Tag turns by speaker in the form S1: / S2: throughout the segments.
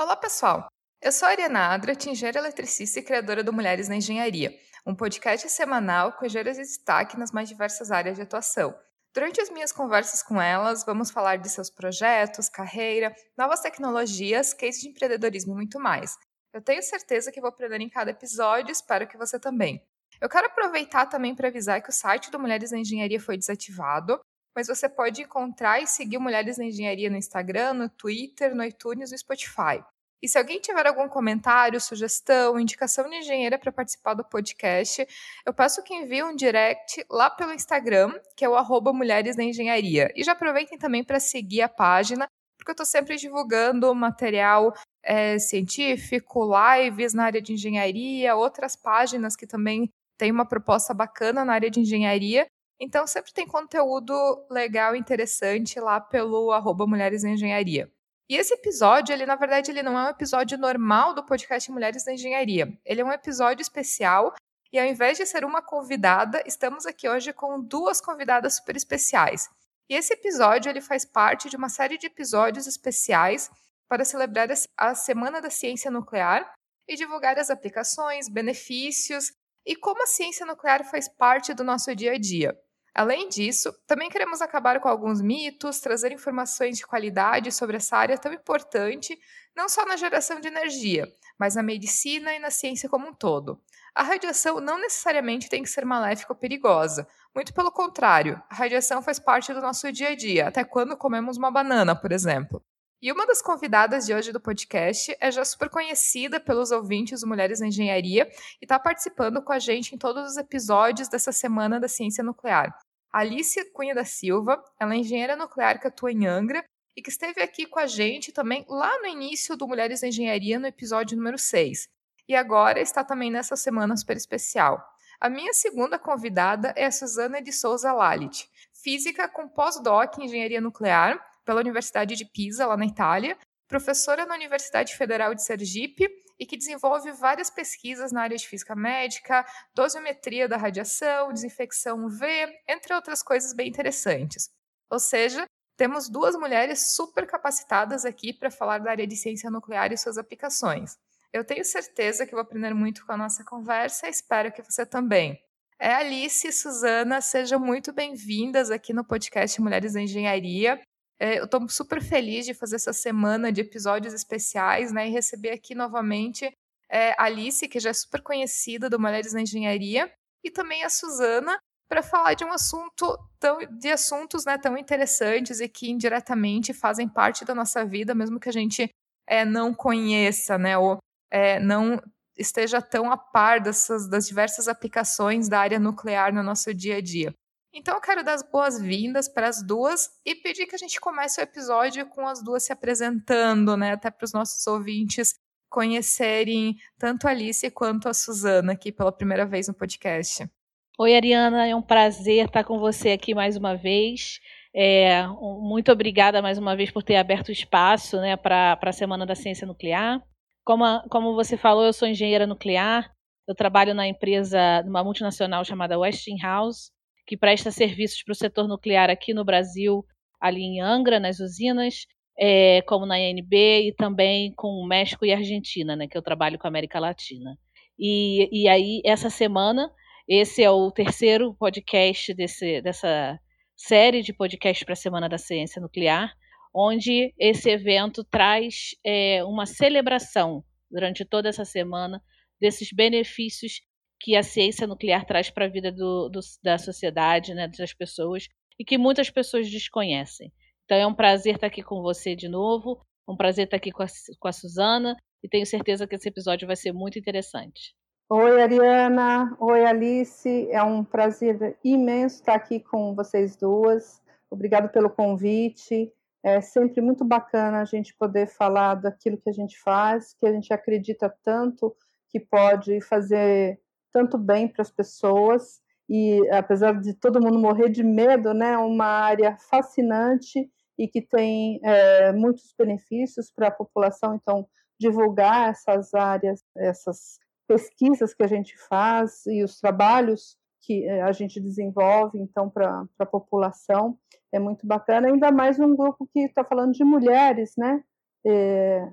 S1: Olá, pessoal! Eu sou a Ariana Adra, engenheira eletricista e criadora do Mulheres na Engenharia, um podcast semanal com engenheiras de destaque nas mais diversas áreas de atuação. Durante as minhas conversas com elas, vamos falar de seus projetos, carreira, novas tecnologias, cases de empreendedorismo e muito mais. Eu tenho certeza que vou aprender em cada episódio, espero que você também. Eu quero aproveitar também para avisar que o site do Mulheres na Engenharia foi desativado, mas você pode encontrar e seguir Mulheres na Engenharia no Instagram, no Twitter, no iTunes e no Spotify. E se alguém tiver algum comentário, sugestão, indicação de engenheira para participar do podcast, eu peço que envie um direct lá pelo Instagram, que é o arroba Mulheres na Engenharia. E já aproveitem também para seguir a página, porque eu estou sempre divulgando material é, científico, lives na área de engenharia, outras páginas que também têm uma proposta bacana na área de engenharia. Então, sempre tem conteúdo legal e interessante lá pelo arroba Mulheres na Engenharia. E esse episódio, ele na verdade, ele não é um episódio normal do podcast Mulheres na Engenharia. Ele é um episódio especial e ao invés de ser uma convidada, estamos aqui hoje com duas convidadas super especiais. E esse episódio ele faz parte de uma série de episódios especiais para celebrar a Semana da Ciência Nuclear e divulgar as aplicações, benefícios e como a ciência nuclear faz parte do nosso dia a dia. Além disso, também queremos acabar com alguns mitos, trazer informações de qualidade sobre essa área tão importante, não só na geração de energia, mas na medicina e na ciência como um todo. A radiação não necessariamente tem que ser maléfica ou perigosa. Muito pelo contrário, a radiação faz parte do nosso dia a dia, até quando comemos uma banana, por exemplo. E uma das convidadas de hoje do podcast é já super conhecida pelos ouvintes do Mulheres na Engenharia e está participando com a gente em todos os episódios dessa Semana da Ciência Nuclear. Alice Cunha da Silva, ela é engenheira nuclear que atua em Angra e que esteve aqui com a gente também lá no início do Mulheres na Engenharia, no episódio número 6. E agora está também nessa semana super especial. A minha segunda convidada é a Suzana de Souza Lalit, física com pós-doc em engenharia nuclear pela Universidade de Pisa, lá na Itália, professora na Universidade Federal de Sergipe e que desenvolve várias pesquisas na área de física médica, dosimetria da radiação, desinfecção UV, entre outras coisas bem interessantes. Ou seja, temos duas mulheres super capacitadas aqui para falar da área de ciência nuclear e suas aplicações. Eu tenho certeza que vou aprender muito com a nossa conversa e espero que você também. É Alice e Suzana, sejam muito bem-vindas aqui no podcast Mulheres da Engenharia. É, eu estou super feliz de fazer essa semana de episódios especiais, né? E receber aqui novamente é, a Alice, que já é super conhecida do Mulheres na Engenharia, e também a Suzana, para falar de um assunto tão de assuntos né, tão interessantes e que indiretamente fazem parte da nossa vida, mesmo que a gente é, não conheça, né? Ou é, não esteja tão a par dessas, das diversas aplicações da área nuclear no nosso dia a dia. Então eu quero dar as boas-vindas para as duas e pedir que a gente comece o episódio com as duas se apresentando, né? Até para os nossos ouvintes conhecerem tanto a Alice quanto a Suzana aqui pela primeira vez no podcast.
S2: Oi, Ariana, é um prazer estar com você aqui mais uma vez. É, muito obrigada mais uma vez por ter aberto espaço né, para a Semana da Ciência Nuclear. Como, a, como você falou, eu sou engenheira nuclear, eu trabalho na empresa, numa multinacional chamada Westinghouse, que presta serviços para o setor nuclear aqui no Brasil, ali em Angra, nas usinas, é, como na INB e também com o México e Argentina, né, que eu trabalho com a América Latina. E, e aí, essa semana, esse é o terceiro podcast desse, dessa série de podcasts para a Semana da Ciência Nuclear, onde esse evento traz é, uma celebração durante toda essa semana desses benefícios que a ciência nuclear traz para a vida do, do, da sociedade, né, das pessoas, e que muitas pessoas desconhecem. Então é um prazer estar aqui com você de novo, um prazer estar aqui com a, com a Suzana, e tenho certeza que esse episódio vai ser muito interessante.
S3: Oi, Ariana. Oi, Alice. É um prazer imenso estar aqui com vocês duas. Obrigado pelo convite. É sempre muito bacana a gente poder falar daquilo que a gente faz, que a gente acredita tanto que pode fazer tanto bem para as pessoas e apesar de todo mundo morrer de medo, né, uma área fascinante e que tem é, muitos benefícios para a população. Então, divulgar essas áreas, essas pesquisas que a gente faz e os trabalhos que é, a gente desenvolve, então, para a população, é muito bacana. Ainda mais um grupo que está falando de mulheres, né? É,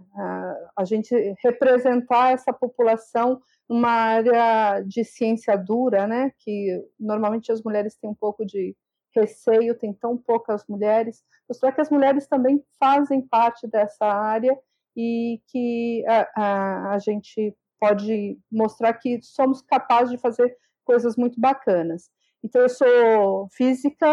S3: a gente representar essa população numa área de ciência dura, né, que normalmente as mulheres têm um pouco de receio, tem tão poucas mulheres, mostrar que as mulheres também fazem parte dessa área e que a, a, a gente pode mostrar que somos capazes de fazer coisas muito bacanas. Então, eu sou física,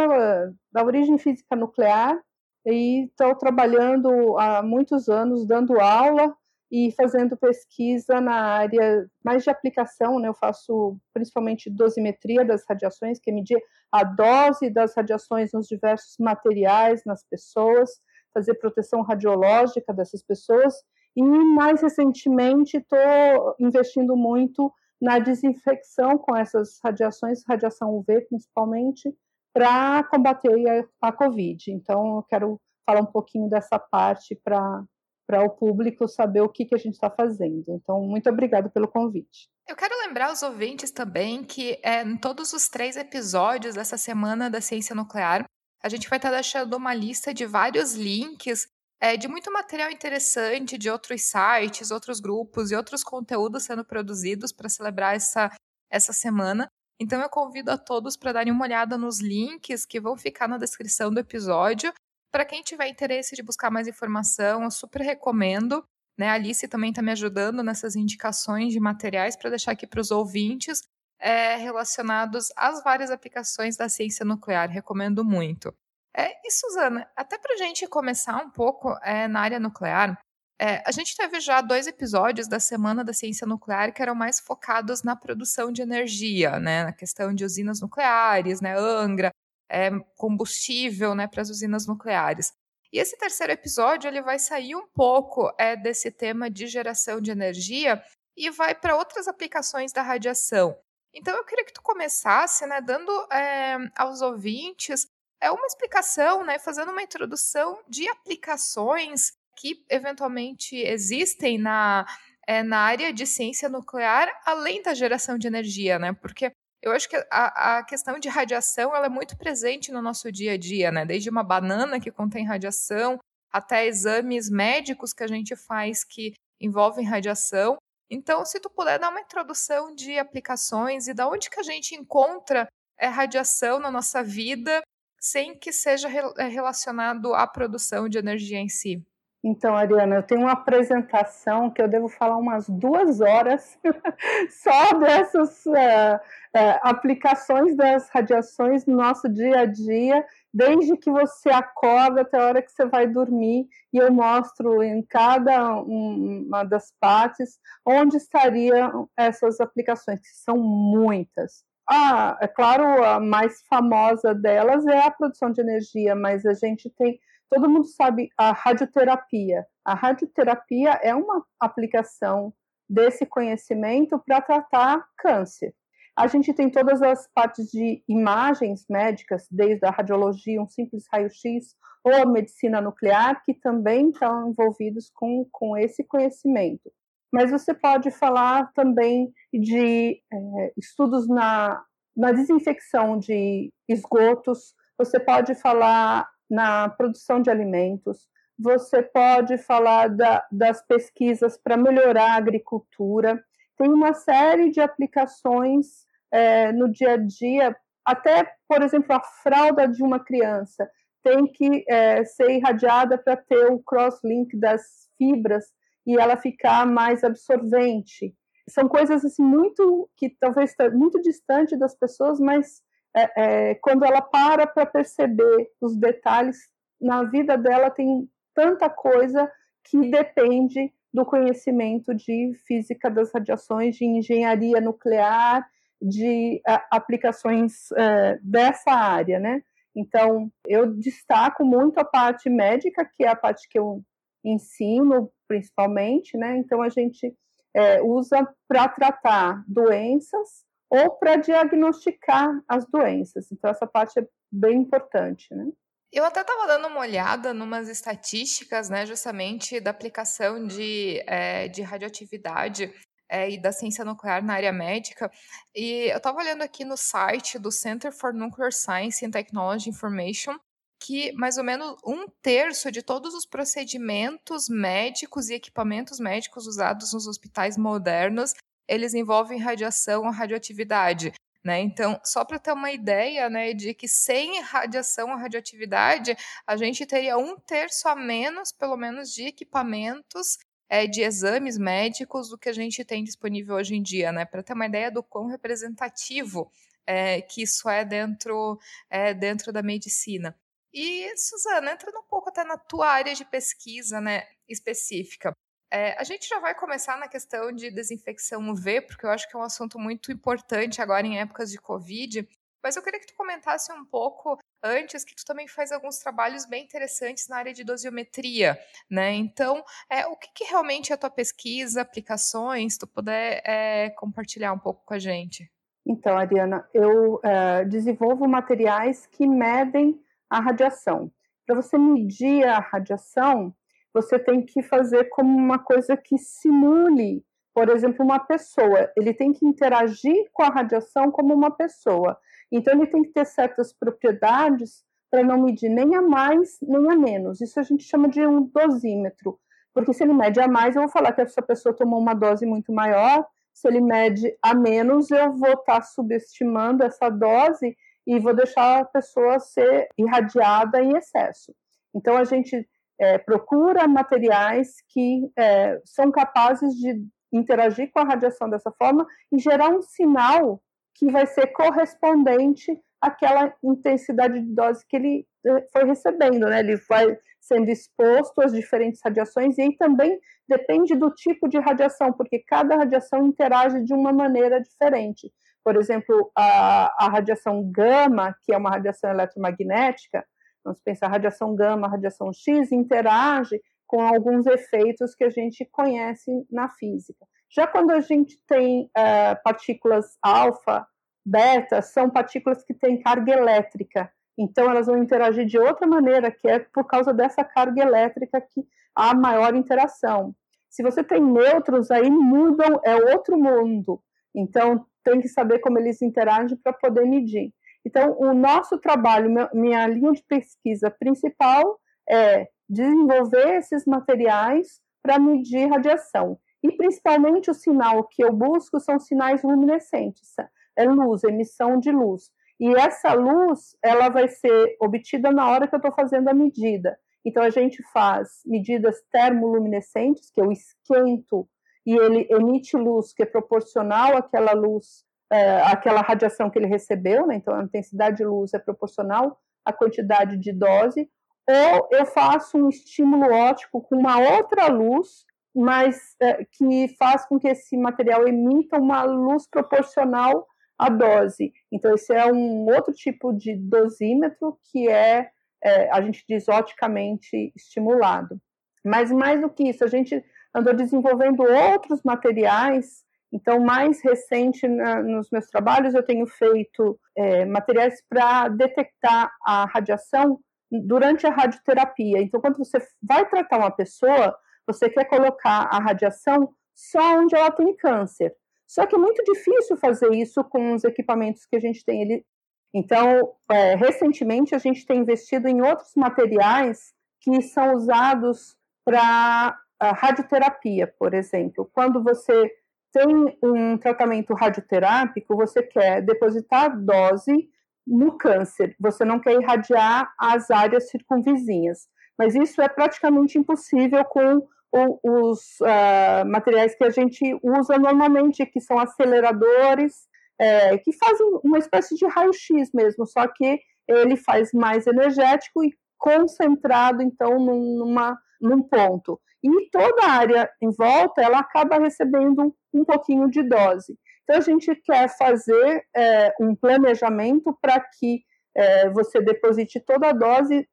S3: da origem física nuclear, e estou trabalhando há muitos anos dando aula e fazendo pesquisa na área mais de aplicação, né? Eu faço principalmente dosimetria das radiações, que é medir a dose das radiações nos diversos materiais, nas pessoas, fazer proteção radiológica dessas pessoas. E mais recentemente estou investindo muito na desinfecção com essas radiações, radiação UV principalmente, para combater a, a Covid. Então, eu quero falar um pouquinho dessa parte para para o público saber o que, que a gente está fazendo. Então, muito obrigado pelo convite.
S1: Eu quero lembrar os ouvintes também que é, em todos os três episódios dessa semana da ciência nuclear, a gente vai estar tá deixando uma lista de vários links é, de muito material interessante de outros sites, outros grupos e outros conteúdos sendo produzidos para celebrar essa, essa semana. Então eu convido a todos para darem uma olhada nos links que vão ficar na descrição do episódio para quem tiver interesse de buscar mais informação, eu super recomendo. Né? A Alice também está me ajudando nessas indicações de materiais para deixar aqui para os ouvintes é, relacionados às várias aplicações da ciência nuclear. Recomendo muito. É, e, Suzana, até para a gente começar um pouco é, na área nuclear, é, a gente teve já dois episódios da Semana da Ciência Nuclear que eram mais focados na produção de energia, né, na questão de usinas nucleares, né, Angra, é, combustível né, para as usinas nucleares. E esse terceiro episódio ele vai sair um pouco é, desse tema de geração de energia e vai para outras aplicações da radiação. Então eu queria que tu começasse, né, dando é, aos ouvintes é uma explicação, né, fazendo uma introdução de aplicações que eventualmente existem na, é, na área de ciência nuclear, além da geração de energia, né? Porque eu acho que a, a questão de radiação ela é muito presente no nosso dia a dia, né? Desde uma banana que contém radiação até exames médicos que a gente faz que envolvem radiação. Então, se tu puder dar uma introdução de aplicações e da onde que a gente encontra é, radiação na nossa vida sem que seja re é, relacionado à produção de energia em si.
S3: Então, Ariana, eu tenho uma apresentação que eu devo falar umas duas horas só dessas uh, uh, aplicações das radiações no nosso dia a dia, desde que você acorda até a hora que você vai dormir, e eu mostro em cada uma das partes onde estariam essas aplicações, que são muitas. Ah, é claro, a mais famosa delas é a produção de energia, mas a gente tem Todo mundo sabe a radioterapia. A radioterapia é uma aplicação desse conhecimento para tratar câncer. A gente tem todas as partes de imagens médicas, desde a radiologia, um simples raio-x, ou a medicina nuclear, que também estão envolvidos com, com esse conhecimento. Mas você pode falar também de é, estudos na, na desinfecção de esgotos, você pode falar na produção de alimentos, você pode falar da, das pesquisas para melhorar a agricultura, tem uma série de aplicações é, no dia a dia, até, por exemplo, a fralda de uma criança tem que é, ser irradiada para ter o crosslink das fibras e ela ficar mais absorvente. São coisas assim muito que talvez está muito distante das pessoas, mas é, é, quando ela para para perceber os detalhes, na vida dela tem tanta coisa que depende do conhecimento de física das radiações, de engenharia nuclear, de aplicações é, dessa área, né? Então, eu destaco muito a parte médica, que é a parte que eu ensino, principalmente, né? Então, a gente é, usa para tratar doenças ou para diagnosticar as doenças. Então, essa parte é bem importante, né?
S1: Eu até estava dando uma olhada em umas estatísticas, né, justamente da aplicação de, é, de radioatividade é, e da ciência nuclear na área médica. E eu estava olhando aqui no site do Center for Nuclear Science and Technology Information, que mais ou menos um terço de todos os procedimentos médicos e equipamentos médicos usados nos hospitais modernos eles envolvem radiação ou radioatividade. Né? Então, só para ter uma ideia né, de que sem radiação ou radioatividade, a gente teria um terço a menos, pelo menos, de equipamentos é, de exames médicos do que a gente tem disponível hoje em dia, né? Para ter uma ideia do quão representativo é, que isso é dentro, é, dentro da medicina. E, Suzana, entrando um pouco até na tua área de pesquisa né, específica, é, a gente já vai começar na questão de desinfecção UV, porque eu acho que é um assunto muito importante agora em épocas de Covid. Mas eu queria que tu comentasse um pouco antes que tu também faz alguns trabalhos bem interessantes na área de dosiometria, né? Então, é, o que, que realmente é a tua pesquisa, aplicações, tu puder é, compartilhar um pouco com a gente.
S3: Então, Ariana, eu é, desenvolvo materiais que medem a radiação. Para você medir a radiação, você tem que fazer como uma coisa que simule, por exemplo, uma pessoa. Ele tem que interagir com a radiação como uma pessoa. Então, ele tem que ter certas propriedades para não medir nem a mais nem a menos. Isso a gente chama de um dosímetro. Porque se ele mede a mais, eu vou falar que essa pessoa tomou uma dose muito maior. Se ele mede a menos, eu vou estar tá subestimando essa dose e vou deixar a pessoa ser irradiada em excesso. Então, a gente é, procura materiais que é, são capazes de interagir com a radiação dessa forma e gerar um sinal que vai ser correspondente àquela intensidade de dose que ele é, foi recebendo, né? Ele vai sendo exposto às diferentes radiações e aí também depende do tipo de radiação, porque cada radiação interage de uma maneira diferente. Por exemplo, a, a radiação gama, que é uma radiação eletromagnética, Vamos pensar radiação gama, radiação X, interage com alguns efeitos que a gente conhece na física. Já quando a gente tem uh, partículas alfa, beta, são partículas que têm carga elétrica. Então, elas vão interagir de outra maneira, que é por causa dessa carga elétrica que há maior interação. Se você tem nêutrons, aí mudam, é outro mundo. Então, tem que saber como eles interagem para poder medir. Então, o nosso trabalho, minha linha de pesquisa principal é desenvolver esses materiais para medir radiação. E principalmente o sinal que eu busco são sinais luminescentes, é luz, emissão de luz. E essa luz, ela vai ser obtida na hora que eu estou fazendo a medida. Então a gente faz medidas termoluminescentes, que eu esquento e ele emite luz que é proporcional àquela luz é, aquela radiação que ele recebeu, né? então a intensidade de luz é proporcional à quantidade de dose, ou eu faço um estímulo óptico com uma outra luz, mas é, que faz com que esse material emita uma luz proporcional à dose. Então, esse é um outro tipo de dosímetro que é, é a gente diz, oticamente estimulado. Mas mais do que isso, a gente andou desenvolvendo outros materiais então, mais recente na, nos meus trabalhos, eu tenho feito é, materiais para detectar a radiação durante a radioterapia. Então, quando você vai tratar uma pessoa, você quer colocar a radiação só onde ela tem câncer. Só que é muito difícil fazer isso com os equipamentos que a gente tem. Ele... Então, é, recentemente, a gente tem investido em outros materiais que são usados para radioterapia, por exemplo. Quando você tem um tratamento radioterápico, você quer depositar dose no câncer, você não quer irradiar as áreas circunvizinhas. Mas isso é praticamente impossível com o, os uh, materiais que a gente usa normalmente, que são aceleradores, é, que fazem uma espécie de raio-x mesmo, só que ele faz mais energético e concentrado, então, numa, num ponto. E toda a área em volta, ela acaba recebendo um pouquinho de dose. Então, a gente quer fazer é, um planejamento para que é, você deposite toda a dose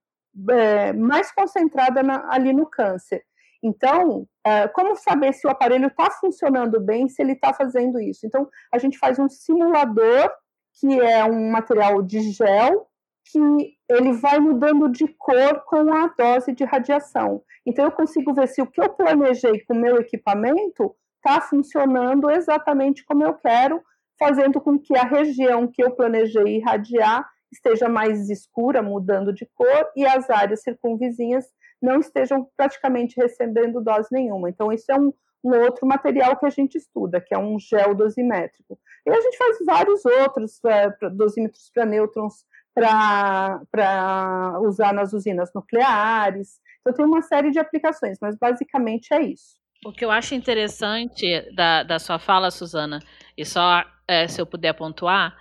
S3: é, mais concentrada na, ali no câncer. Então, é, como saber se o aparelho está funcionando bem, se ele está fazendo isso? Então, a gente faz um simulador, que é um material de gel, que ele vai mudando de cor com a dose de radiação. Então, eu consigo ver se o que eu planejei com o meu equipamento está funcionando exatamente como eu quero, fazendo com que a região que eu planejei irradiar esteja mais escura, mudando de cor, e as áreas circunvizinhas não estejam praticamente recebendo dose nenhuma. Então, isso é um, um outro material que a gente estuda, que é um gel dosimétrico. E a gente faz vários outros é, dosímetros para nêutrons para usar nas usinas nucleares. Então, tem uma série de aplicações, mas basicamente é isso.
S2: O que eu acho interessante da, da sua fala, Suzana, e só é, se eu puder pontuar,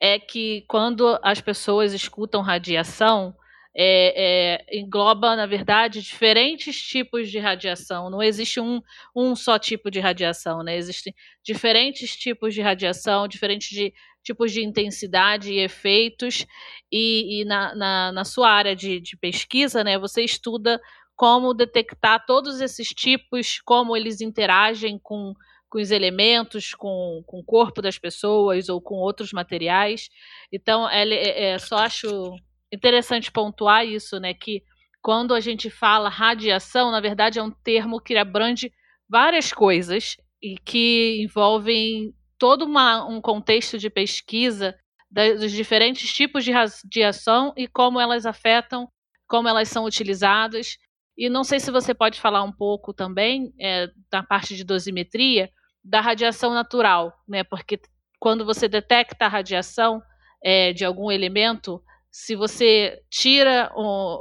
S2: é que quando as pessoas escutam radiação, é, é, engloba, na verdade, diferentes tipos de radiação. Não existe um, um só tipo de radiação, né? Existem diferentes tipos de radiação, diferentes de, tipos de intensidade e efeitos. E, e na, na, na, sua área de, de pesquisa, né, você estuda como detectar todos esses tipos, como eles interagem com, com os elementos, com, com o corpo das pessoas ou com outros materiais. Então, é, é, é só acho interessante pontuar isso, né? Que quando a gente fala radiação, na verdade é um termo que abrange várias coisas e que envolvem todo uma, um contexto de pesquisa dos diferentes tipos de radiação e como elas afetam, como elas são utilizadas. E não sei se você pode falar um pouco também é, da parte de dosimetria da radiação natural, né? Porque quando você detecta a radiação é, de algum elemento, se você tira,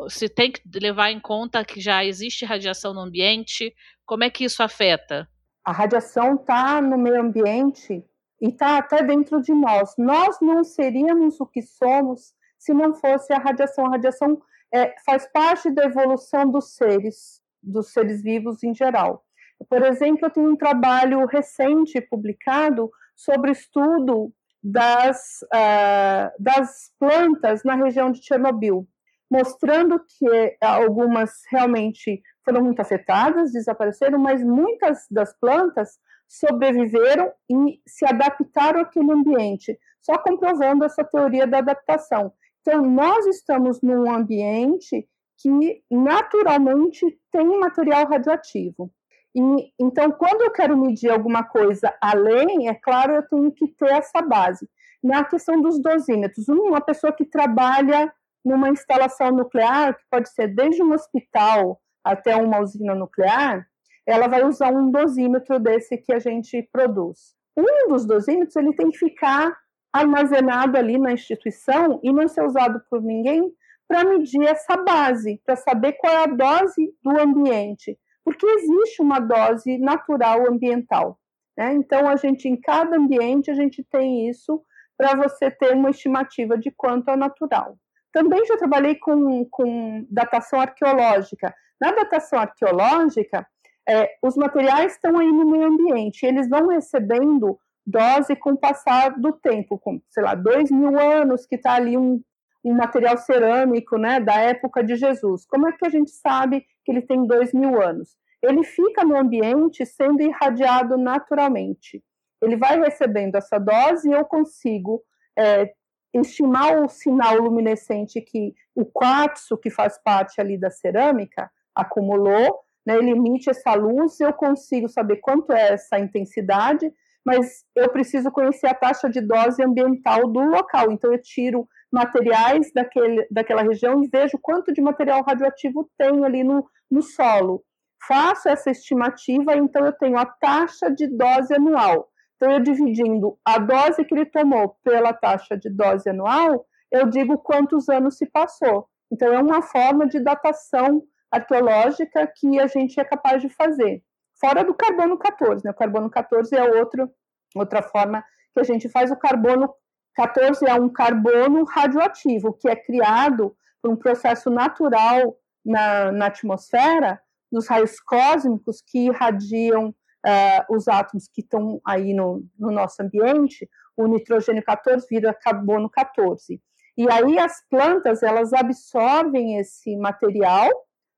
S2: se tem que levar em conta que já existe radiação no ambiente, como é que isso afeta?
S3: A radiação está no meio ambiente e está até dentro de nós. Nós não seríamos o que somos se não fosse a radiação. A radiação é, faz parte da evolução dos seres, dos seres vivos em geral. Por exemplo, eu tenho um trabalho recente publicado sobre o estudo das, uh, das plantas na região de Chernobyl, mostrando que algumas realmente foram muito afetadas, desapareceram, mas muitas das plantas sobreviveram e se adaptaram àquele ambiente, só comprovando essa teoria da adaptação. Então, nós estamos num ambiente que naturalmente tem material radioativo. E, então, quando eu quero medir alguma coisa além, é claro, eu tenho que ter essa base. Na questão dos dosímetros, uma pessoa que trabalha numa instalação nuclear, que pode ser desde um hospital até uma usina nuclear, ela vai usar um dosímetro desse que a gente produz. Um dos dosímetros ele tem que ficar armazenado ali na instituição e não ser usado por ninguém para medir essa base, para saber qual é a dose do ambiente porque existe uma dose natural ambiental. Né? Então, a gente, em cada ambiente, a gente tem isso para você ter uma estimativa de quanto é natural. Também já trabalhei com, com datação arqueológica. Na datação arqueológica, é, os materiais estão aí no meio ambiente, eles vão recebendo dose com o passar do tempo, com, sei lá, dois mil anos que está ali um, um material cerâmico, né, da época de Jesus. Como é que a gente sabe que ele tem dois mil anos? Ele fica no ambiente sendo irradiado naturalmente. Ele vai recebendo essa dose e eu consigo é, estimar o sinal luminescente que o quartzo, que faz parte ali da cerâmica, acumulou, né, ele emite essa luz, eu consigo saber quanto é essa intensidade, mas eu preciso conhecer a taxa de dose ambiental do local. Então, eu tiro materiais daquele, daquela região e vejo quanto de material radioativo tem ali no, no solo. Faço essa estimativa, então eu tenho a taxa de dose anual. Então, eu dividindo a dose que ele tomou pela taxa de dose anual, eu digo quantos anos se passou. Então, é uma forma de datação arqueológica que a gente é capaz de fazer. Fora do carbono 14, né? O carbono 14 é outro, outra forma que a gente faz. O carbono 14 é um carbono radioativo que é criado por um processo natural na, na atmosfera, nos raios cósmicos que irradiam uh, os átomos que estão aí no, no nosso ambiente, o nitrogênio 14 vira carbono 14. E aí as plantas, elas absorvem esse material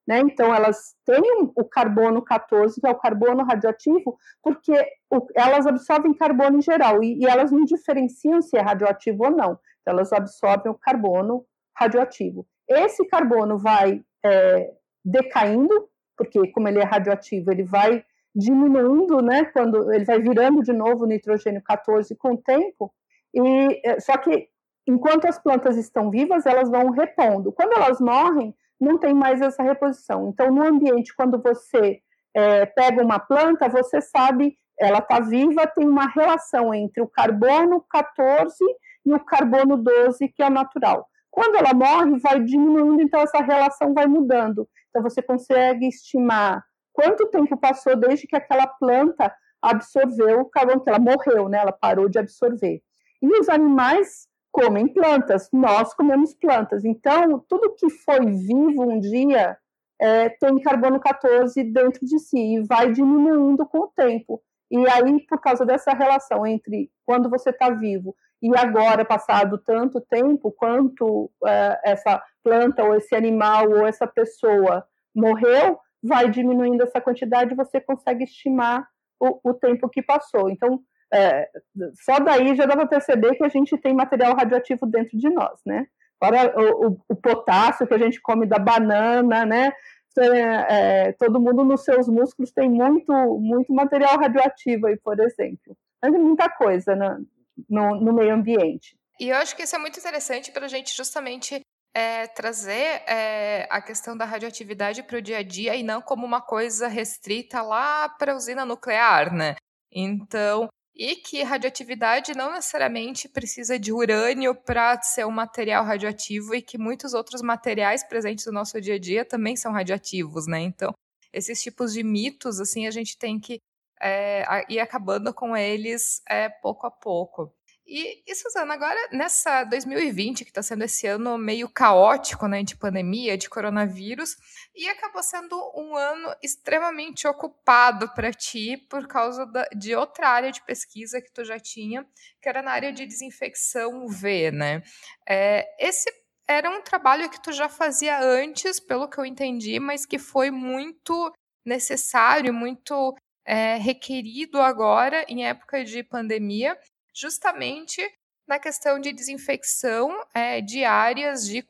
S3: né? Então, elas têm o carbono 14, que é o carbono radioativo, porque o, elas absorvem carbono em geral e, e, elas não diferenciam se é radioativo ou não. Então, elas absorvem o carbono radioativo. Esse carbono vai é, decaindo, porque como ele é radioativo, ele vai diminuindo, né? Quando ele vai virando de novo o nitrogênio 14 com o tempo. E é, só que enquanto as plantas estão vivas, elas vão repondo. Quando elas morrem, não tem mais essa reposição. Então, no ambiente, quando você é, pega uma planta, você sabe, ela está viva, tem uma relação entre o carbono 14 e o carbono 12, que é natural. Quando ela morre, vai diminuindo, então essa relação vai mudando. Então, você consegue estimar quanto tempo passou desde que aquela planta absorveu o carbono, que ela morreu, né? Ela parou de absorver. E os animais comem plantas, nós comemos plantas. Então, tudo que foi vivo um dia é, tem carbono 14 dentro de si e vai diminuindo com o tempo. E aí, por causa dessa relação entre quando você está vivo e agora, passado tanto tempo, quanto é, essa planta ou esse animal ou essa pessoa morreu, vai diminuindo essa quantidade, você consegue estimar o, o tempo que passou. Então, é, só daí já dá para perceber que a gente tem material radioativo dentro de nós, né? Fora o, o, o potássio que a gente come da banana, né? É, é, todo mundo nos seus músculos tem muito, muito material radioativo aí, por exemplo. Mas muita coisa no, no, no meio ambiente.
S1: E eu acho que isso é muito interessante para a gente justamente é, trazer é, a questão da radioatividade para o dia a dia e não como uma coisa restrita lá para a usina nuclear, né? Então, e que radioatividade não necessariamente precisa de urânio para ser um material radioativo e que muitos outros materiais presentes no nosso dia a dia também são radioativos, né? Então, esses tipos de mitos, assim, a gente tem que é, ir acabando com eles é, pouco a pouco. E, e, Suzana, agora nessa 2020, que está sendo esse ano meio caótico, né, de pandemia, de coronavírus, e acabou sendo um ano extremamente ocupado para ti por causa da, de outra área de pesquisa que tu já tinha, que era na área de desinfecção UV, né? É, esse era um trabalho que tu já fazia antes, pelo que eu entendi, mas que foi muito necessário, muito é, requerido agora em época de pandemia justamente na questão de desinfecção é, de áreas de,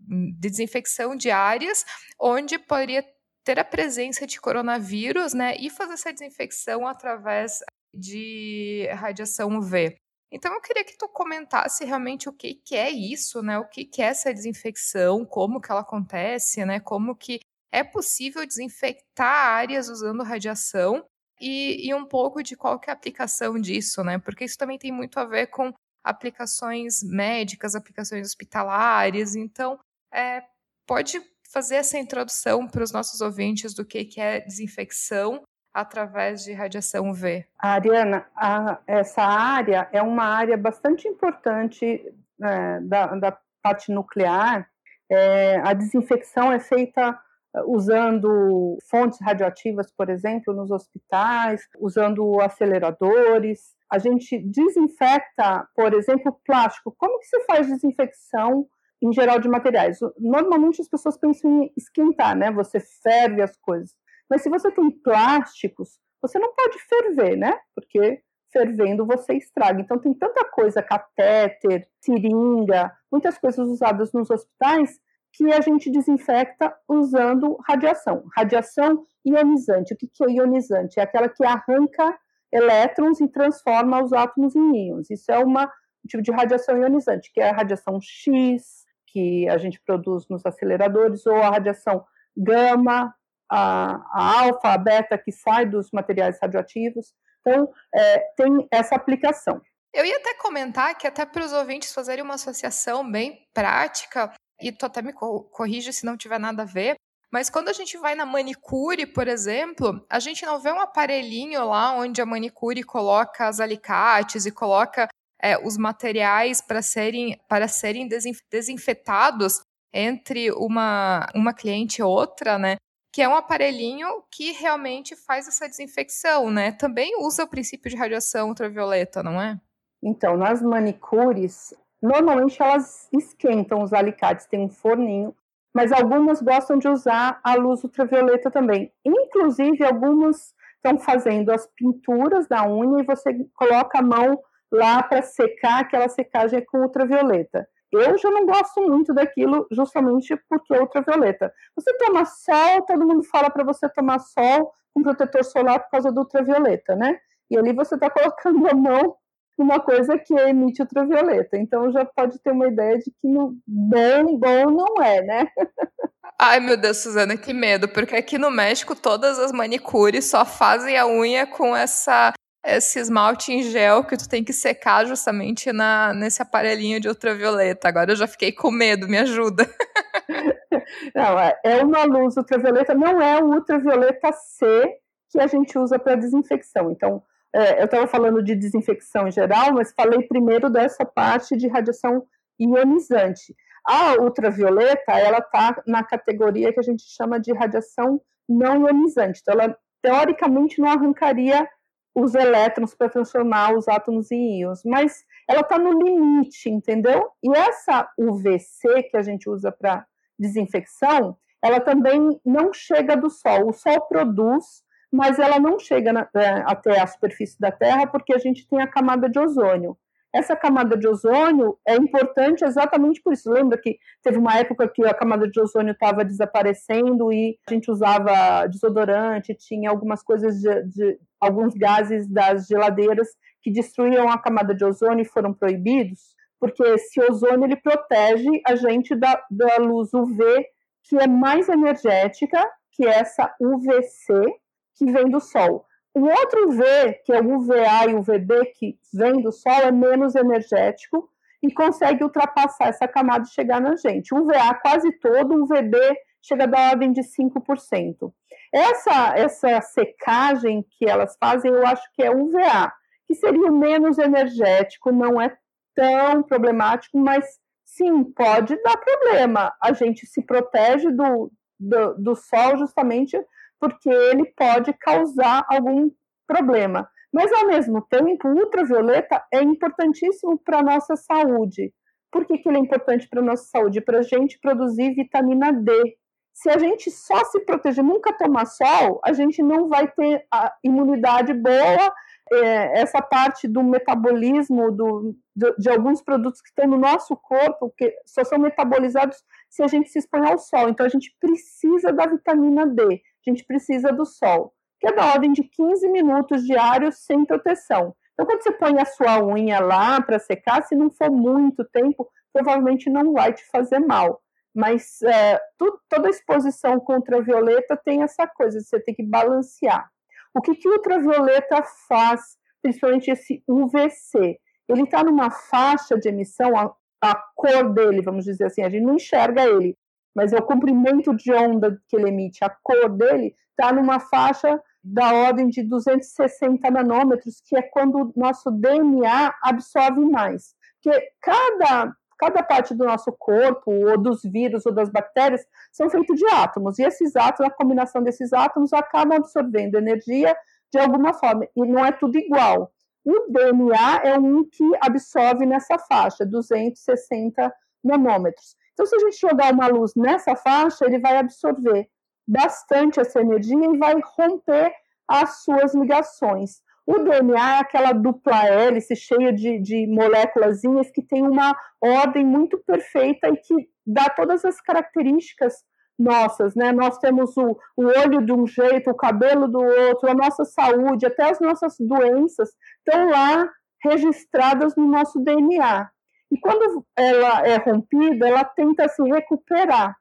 S1: de desinfecção de áreas onde poderia ter a presença de coronavírus, né, e fazer essa desinfecção através de radiação UV. Então eu queria que tu comentasse realmente o que, que é isso, né? O que, que é essa desinfecção, como que ela acontece, né? Como que é possível desinfectar áreas usando radiação e, e um pouco de qual que é a aplicação disso, né? Porque isso também tem muito a ver com aplicações médicas, aplicações hospitalares. Então, é, pode fazer essa introdução para os nossos ouvintes do que, que é desinfecção através de radiação UV?
S3: Ariana, a, essa área é uma área bastante importante é, da, da, parte nuclear. É, a desinfecção é feita usando fontes radioativas, por exemplo, nos hospitais, usando aceleradores. A gente desinfecta, por exemplo, plástico. Como que se faz desinfecção em geral de materiais? Normalmente as pessoas pensam em esquentar, né? Você ferve as coisas. Mas se você tem plásticos, você não pode ferver, né? Porque fervendo você estraga. Então tem tanta coisa, catéter, seringa, muitas coisas usadas nos hospitais que a gente desinfecta usando radiação. Radiação ionizante. O que é ionizante? É aquela que arranca elétrons e transforma os átomos em íons. Isso é uma um tipo de radiação ionizante, que é a radiação X, que a gente produz nos aceleradores, ou a radiação gama, a, a alfa, a beta, que sai dos materiais radioativos. Então, é, tem essa aplicação.
S1: Eu ia até comentar que, até para os ouvintes fazerem uma associação bem prática, e tu até me corrige se não tiver nada a ver, mas quando a gente vai na manicure, por exemplo, a gente não vê um aparelhinho lá onde a manicure coloca as alicates e coloca é, os materiais para serem, para serem desinfetados entre uma, uma cliente e outra, né? Que é um aparelhinho que realmente faz essa desinfecção, né? Também usa o princípio de radiação ultravioleta, não é?
S3: Então, nas manicures, Normalmente elas esquentam os alicates, tem um forninho, mas algumas gostam de usar a luz ultravioleta também. Inclusive, algumas estão fazendo as pinturas da unha e você coloca a mão lá para secar, aquela secagem com ultravioleta. Eu já não gosto muito daquilo, justamente porque é ultravioleta. Você toma sol, todo mundo fala para você tomar sol com protetor solar por causa do ultravioleta, né? E ali você está colocando a mão uma coisa que emite ultravioleta. Então já pode ter uma ideia de que no, bom, bom não é, né?
S1: Ai, meu Deus, Suzana, que medo, porque aqui no México todas as manicures só fazem a unha com essa esse esmalte em gel que tu tem que secar justamente na, nesse aparelhinho de ultravioleta. Agora eu já fiquei com medo, me ajuda.
S3: Não, é, é uma luz ultravioleta, não é o ultravioleta C que a gente usa para desinfecção. Então, eu estava falando de desinfecção em geral, mas falei primeiro dessa parte de radiação ionizante. A ultravioleta, ela está na categoria que a gente chama de radiação não ionizante. Então, ela teoricamente não arrancaria os elétrons para transformar os átomos em íons, mas ela está no limite, entendeu? E essa UVC que a gente usa para desinfecção, ela também não chega do Sol. O Sol produz, mas ela não chega na, é, até a superfície da Terra porque a gente tem a camada de ozônio. Essa camada de ozônio é importante exatamente por isso. Lembra que teve uma época que a camada de ozônio estava desaparecendo e a gente usava desodorante, tinha algumas coisas de, de alguns gases das geladeiras que destruíam a camada de ozônio e foram proibidos, porque esse ozônio ele protege a gente da, da luz UV, que é mais energética que essa UVC que vem do Sol. O outro V, que é o UVA e o UVB, que vem do Sol, é menos energético e consegue ultrapassar essa camada e chegar na gente. O UVA quase todo, o UVB chega da ordem de 5%. Essa, essa secagem que elas fazem, eu acho que é UVA, que seria o menos energético, não é tão problemático, mas sim, pode dar problema. A gente se protege do, do, do sol justamente porque ele pode causar algum problema. Mas, ao mesmo tempo, o ultravioleta é importantíssimo para a nossa saúde. Por que, que ele é importante para a nossa saúde? Para a gente produzir vitamina D. Se a gente só se proteger, nunca tomar sol, a gente não vai ter a imunidade boa, é, essa parte do metabolismo do, de, alguns produtos que estão no nosso corpo, que só são metabolizados se a gente se expõe ao sol. Então, a gente precisa da vitamina D a gente precisa do sol, que é da ordem de 15 minutos diários sem proteção. Então, quando você põe a sua unha lá para secar, se não for muito tempo, provavelmente não vai te fazer mal. Mas é, tu, toda exposição contra violeta tem essa coisa, você tem que balancear. O que, que ultravioleta faz, principalmente esse UVC? Ele está numa faixa de emissão, a, a cor dele, vamos dizer assim, a gente não enxerga ele, mas é o comprimento de onda que ele emite, a cor dele, está numa faixa da ordem de 260 nanômetros, que é quando o nosso DNA absorve mais. Porque cada, cada parte do nosso corpo, ou dos vírus ou das bactérias, são feitos de átomos, e esses átomos, a combinação desses átomos, acabam absorvendo energia de alguma forma, e não é tudo igual. O DNA é um que absorve nessa faixa, 260 nanômetros. Então, se a gente jogar uma luz nessa faixa, ele vai absorver bastante essa energia e vai romper as suas ligações. O DNA é aquela dupla hélice cheia de, de que tem uma ordem muito perfeita e que dá todas as características nossas, né? Nós temos o, o olho de um jeito, o cabelo do outro, a nossa saúde, até as nossas doenças estão lá registradas no nosso DNA. E quando ela é rompida, ela tenta se recuperar.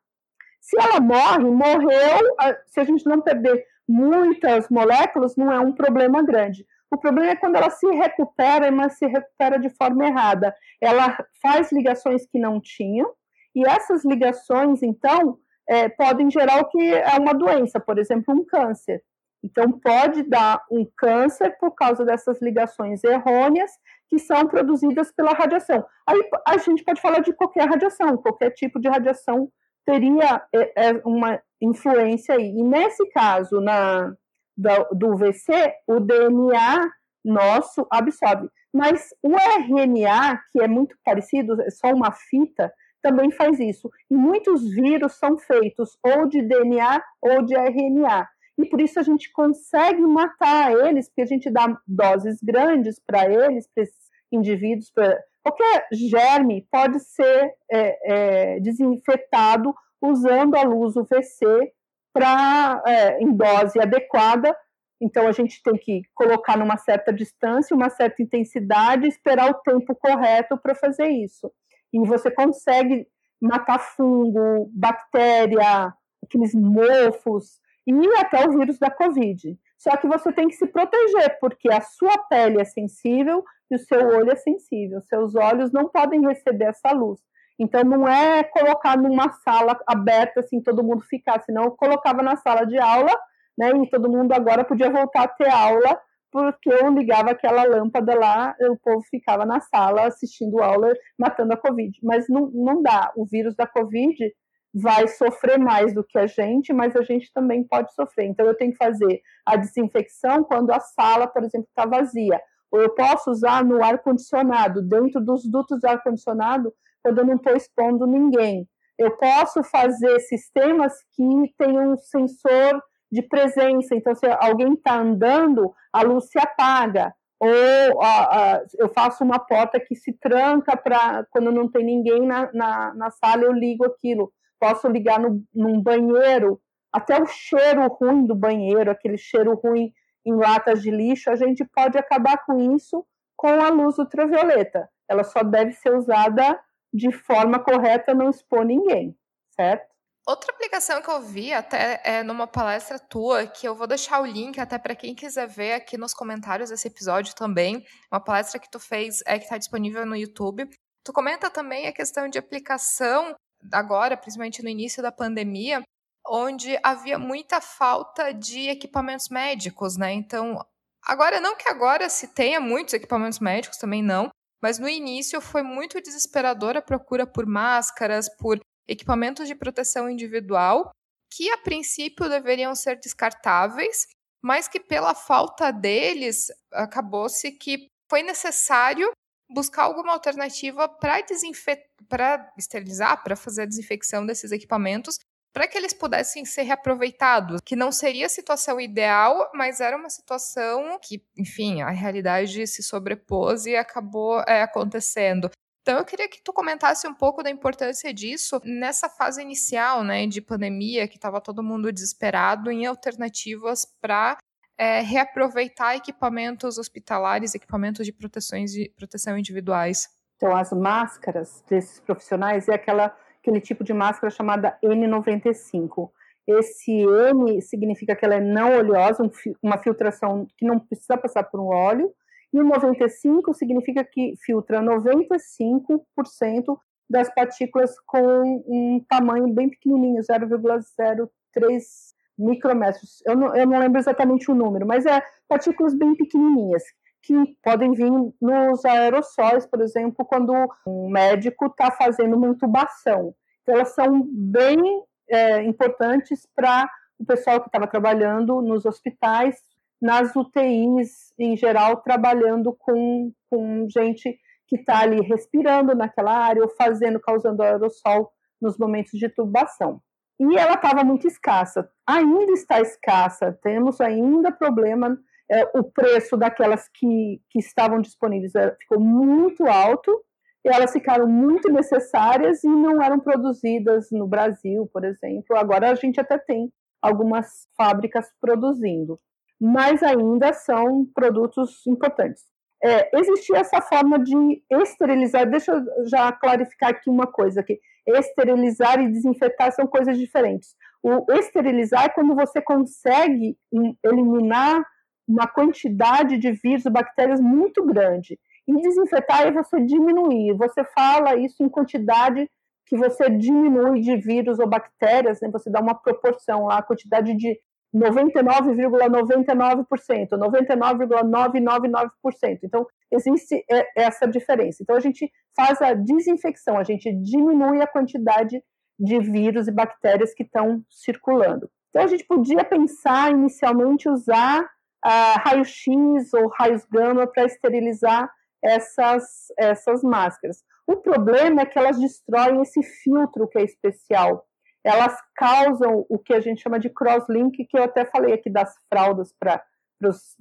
S3: Se ela morre, morreu, se a gente não perder muitas moléculas, não é um problema grande. O problema é quando ela se recupera, mas se recupera de forma errada. Ela faz ligações que não tinham, e essas ligações, então, é, podem gerar o que é uma doença, por exemplo, um câncer. Então, pode dar um câncer por causa dessas ligações errôneas que são produzidas pela radiação. Aí a gente pode falar de qualquer radiação, qualquer tipo de radiação teria é, é, uma influência aí. E nesse caso, na, do VC, o DNA nosso absorve. Mas o RNA, que é muito parecido, é só uma fita, também faz isso. E muitos vírus são feitos ou de DNA ou de RNA. E por isso a gente consegue matar eles, porque a gente dá doses grandes para eles, para esses indivíduos. Pra... Qualquer germe pode ser é, é, desinfetado usando a luz UVC pra, é, em dose adequada Então a gente tem que colocar numa certa distância, uma certa intensidade, esperar o tempo correto para fazer isso. E você consegue matar fungo, bactéria, aqueles mofos e até o vírus da Covid. Só que você tem que se proteger, porque a sua pele é sensível e o seu olho é sensível. Seus olhos não podem receber essa luz. Então não é colocar numa sala aberta assim todo mundo ficar, senão eu colocava na sala de aula, né? E todo mundo agora podia voltar a ter aula porque eu ligava aquela lâmpada lá, o povo ficava na sala assistindo aula, matando a Covid. Mas não, não dá. O vírus da Covid vai sofrer mais do que a gente, mas a gente também pode sofrer. Então, eu tenho que fazer a desinfecção quando a sala, por exemplo, está vazia. Ou eu posso usar no ar-condicionado, dentro dos dutos de ar-condicionado, quando eu não estou expondo ninguém. Eu posso fazer sistemas que tenham um sensor de presença. Então, se alguém está andando, a luz se apaga. Ou a, a, eu faço uma porta que se tranca para quando não tem ninguém na, na, na, sala, eu ligo aquilo. Posso ligar no, num banheiro, até o cheiro ruim do banheiro, aquele cheiro ruim em latas de lixo, a gente pode acabar com isso com a luz ultravioleta. Ela só deve ser usada de forma correta, não expor ninguém, certo?
S1: Outra aplicação que eu vi até é numa palestra tua, que eu vou deixar o link até para quem quiser ver aqui nos comentários desse episódio também, uma palestra que tu fez é que está disponível no YouTube. Tu comenta também a questão de aplicação agora, principalmente no início da pandemia, onde havia muita falta de equipamentos médicos, né? Então, agora não que agora se tenha muitos equipamentos médicos, também não, mas no início foi muito desesperadora a procura por máscaras, por equipamentos de proteção individual, que a princípio deveriam ser descartáveis, mas que pela falta deles acabou-se que foi necessário buscar alguma alternativa para para esterilizar, para fazer a desinfecção desses equipamentos, para que eles pudessem ser reaproveitados, que não seria a situação ideal, mas era uma situação que, enfim, a realidade se sobrepôs e acabou é, acontecendo. Então eu queria que tu comentasse um pouco da importância disso nessa fase inicial, né, de pandemia, que estava todo mundo desesperado em alternativas para é, reaproveitar equipamentos hospitalares, equipamentos de proteções de proteção individuais.
S3: Então as máscaras desses profissionais é aquela aquele tipo de máscara chamada N95. Esse N significa que ela é não oleosa, uma filtração que não precisa passar por um óleo e o 95 significa que filtra 95% das partículas com um tamanho bem pequenininho, 0,03 micrometros. Eu não, eu não lembro exatamente o número, mas é partículas bem pequenininhas que podem vir nos aerossóis, por exemplo, quando um médico está fazendo uma intubação. Então, elas são bem é, importantes para o pessoal que estava trabalhando nos hospitais, nas UTIs em geral, trabalhando com, com gente que está ali respirando naquela área ou fazendo, causando aerossol nos momentos de tubação. E ela estava muito escassa, ainda está escassa, temos ainda problema, é, o preço daquelas que, que estavam disponíveis é, ficou muito alto, e elas ficaram muito necessárias e não eram produzidas no Brasil, por exemplo. Agora a gente até tem algumas fábricas produzindo. Mas ainda são produtos importantes. É, existia essa forma de esterilizar, deixa eu já clarificar aqui uma coisa, que esterilizar e desinfetar são coisas diferentes. O esterilizar é quando você consegue eliminar uma quantidade de vírus bactérias muito grande. E desinfetar é você diminuir, você fala isso em quantidade que você diminui de vírus ou bactérias, né? você dá uma proporção lá, a quantidade de 99,99%, 99,999%. Então, existe essa diferença. Então, a gente faz a desinfecção, a gente diminui a quantidade de vírus e bactérias que estão circulando. Então, a gente podia pensar inicialmente usar uh, raio-x ou raios gama para esterilizar essas, essas máscaras. O problema é que elas destroem esse filtro que é especial elas causam o que a gente chama de crosslink, que eu até falei aqui das fraldas para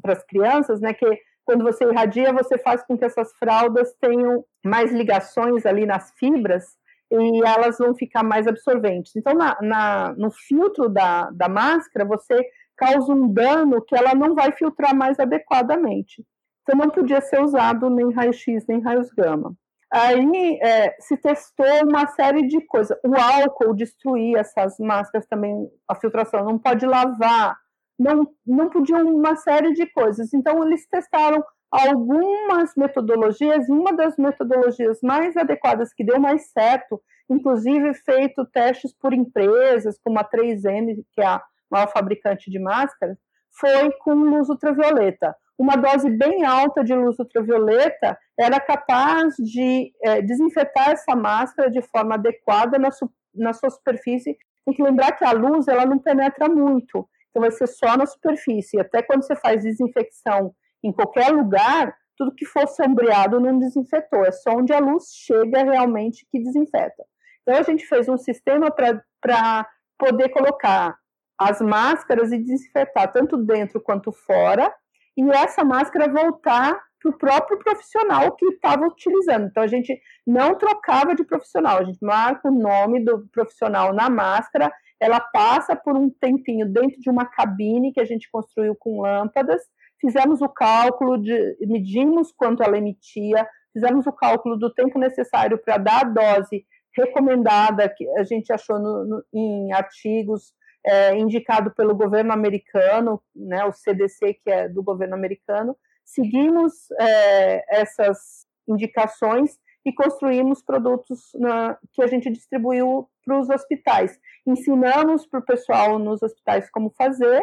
S3: as crianças, né? Que quando você irradia, você faz com que essas fraldas tenham mais ligações ali nas fibras e elas vão ficar mais absorventes. Então, na, na no filtro da, da máscara, você causa um dano que ela não vai filtrar mais adequadamente. Então não podia ser usado nem raio-x nem raios gama. Aí é, se testou uma série de coisas. O álcool destruía essas máscaras também, a filtração, não pode lavar, não, não podiam uma série de coisas. Então eles testaram algumas metodologias, e uma das metodologias mais adequadas que deu mais certo, inclusive feito testes por empresas, como a 3M, que é a maior fabricante de máscaras, foi com luz ultravioleta. Uma dose bem alta de luz ultravioleta era capaz de é, desinfetar essa máscara de forma adequada na, su na sua superfície. Tem que lembrar que a luz ela não penetra muito, então vai ser só na superfície. Até quando você faz desinfecção em qualquer lugar, tudo que for sombreado não desinfetou, é só onde a luz chega realmente que desinfeta. Então a gente fez um sistema para poder colocar as máscaras e desinfetar tanto dentro quanto fora, e essa máscara voltar para o próprio profissional que estava utilizando. Então a gente não trocava de profissional, a gente marca o nome do profissional na máscara, ela passa por um tempinho dentro de uma cabine que a gente construiu com lâmpadas, fizemos o cálculo de medimos quanto ela emitia, fizemos o cálculo do tempo necessário para dar a dose recomendada que a gente achou no, no, em artigos é, indicado pelo governo americano, né, o CDC, que é do governo americano, seguimos é, essas indicações e construímos produtos na, que a gente distribuiu para os hospitais. Ensinamos para o pessoal nos hospitais como fazer,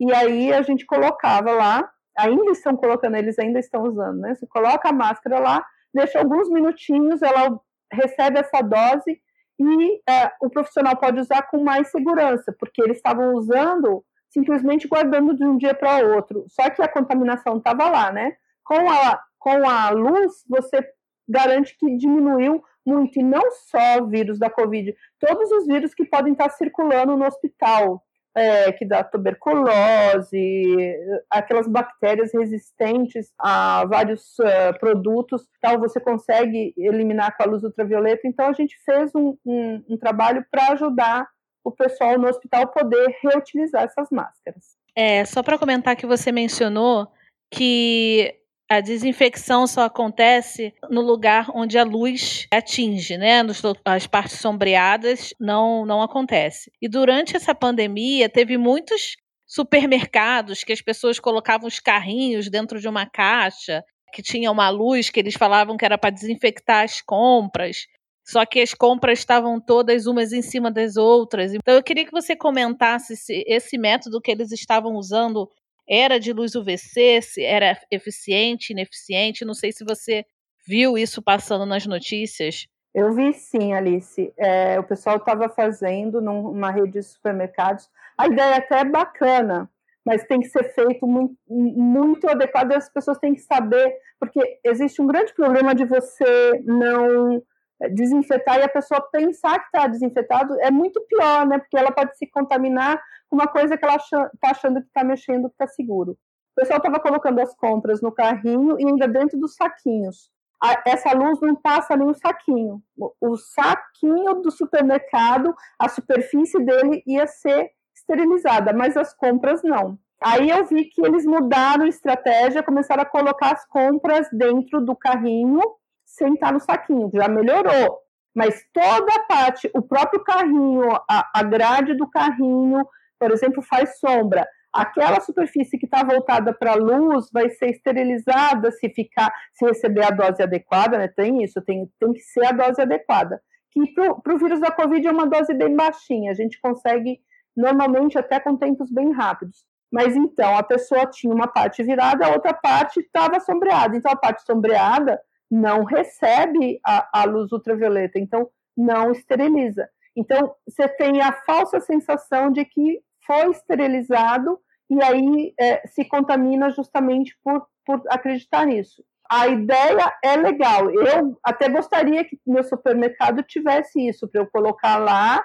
S3: e aí a gente colocava lá, ainda estão colocando, eles ainda estão usando, né? Você coloca a máscara lá, deixa alguns minutinhos, ela recebe essa dose e é, o profissional pode usar com mais segurança, porque eles estavam usando simplesmente guardando de um dia para outro. Só que a contaminação estava lá, né? Com a, com a luz, você garante que diminuiu muito, e não só o vírus da Covid, todos os vírus que podem estar circulando no hospital, é, que dá tuberculose, aquelas bactérias resistentes a vários uh, produtos, tal, você consegue eliminar com a luz ultravioleta. Então, a gente fez um, um, um trabalho para ajudar o pessoal no hospital poder reutilizar essas máscaras.
S2: É, só para comentar que você mencionou que a desinfecção só acontece no lugar onde a luz atinge, né? As partes sombreadas não, não acontece. E durante essa pandemia, teve muitos supermercados que as pessoas colocavam os carrinhos dentro de uma caixa que tinha uma luz que eles falavam que era para desinfectar as compras. Só que as compras estavam todas umas em cima das outras. Então eu queria que você comentasse se esse método que eles estavam usando era de luz UVC, se era eficiente, ineficiente. Não sei se você viu isso passando nas notícias.
S3: Eu vi sim, Alice. É, o pessoal estava fazendo numa rede de supermercados. A ideia até é bacana, mas tem que ser feito muito, muito adequado. As pessoas têm que saber, porque existe um grande problema de você não desinfetar e a pessoa pensar que está desinfetado é muito pior, né? Porque ela pode se contaminar com uma coisa que ela está achando que está mexendo, que está seguro. O pessoal estava colocando as compras no carrinho e ainda dentro dos saquinhos. A, essa luz não passa nem o saquinho. O, o saquinho do supermercado, a superfície dele ia ser esterilizada, mas as compras não. Aí eu vi que eles mudaram estratégia, começaram a colocar as compras dentro do carrinho sem estar no saquinho, já melhorou. Mas toda a parte, o próprio carrinho, a, a grade do carrinho, por exemplo, faz sombra. Aquela superfície que está voltada para a luz vai ser esterilizada se ficar, se receber a dose adequada, né? Tem isso, tem, tem que ser a dose adequada. Que para o vírus da Covid é uma dose bem baixinha, a gente consegue normalmente até com tempos bem rápidos. Mas então a pessoa tinha uma parte virada, a outra parte estava sombreada. Então a parte sombreada não recebe a, a luz ultravioleta, então não esteriliza. Então, você tem a falsa sensação de que foi esterilizado e aí é, se contamina justamente por, por acreditar nisso. A ideia é legal. Eu até gostaria que meu supermercado tivesse isso, para eu colocar lá,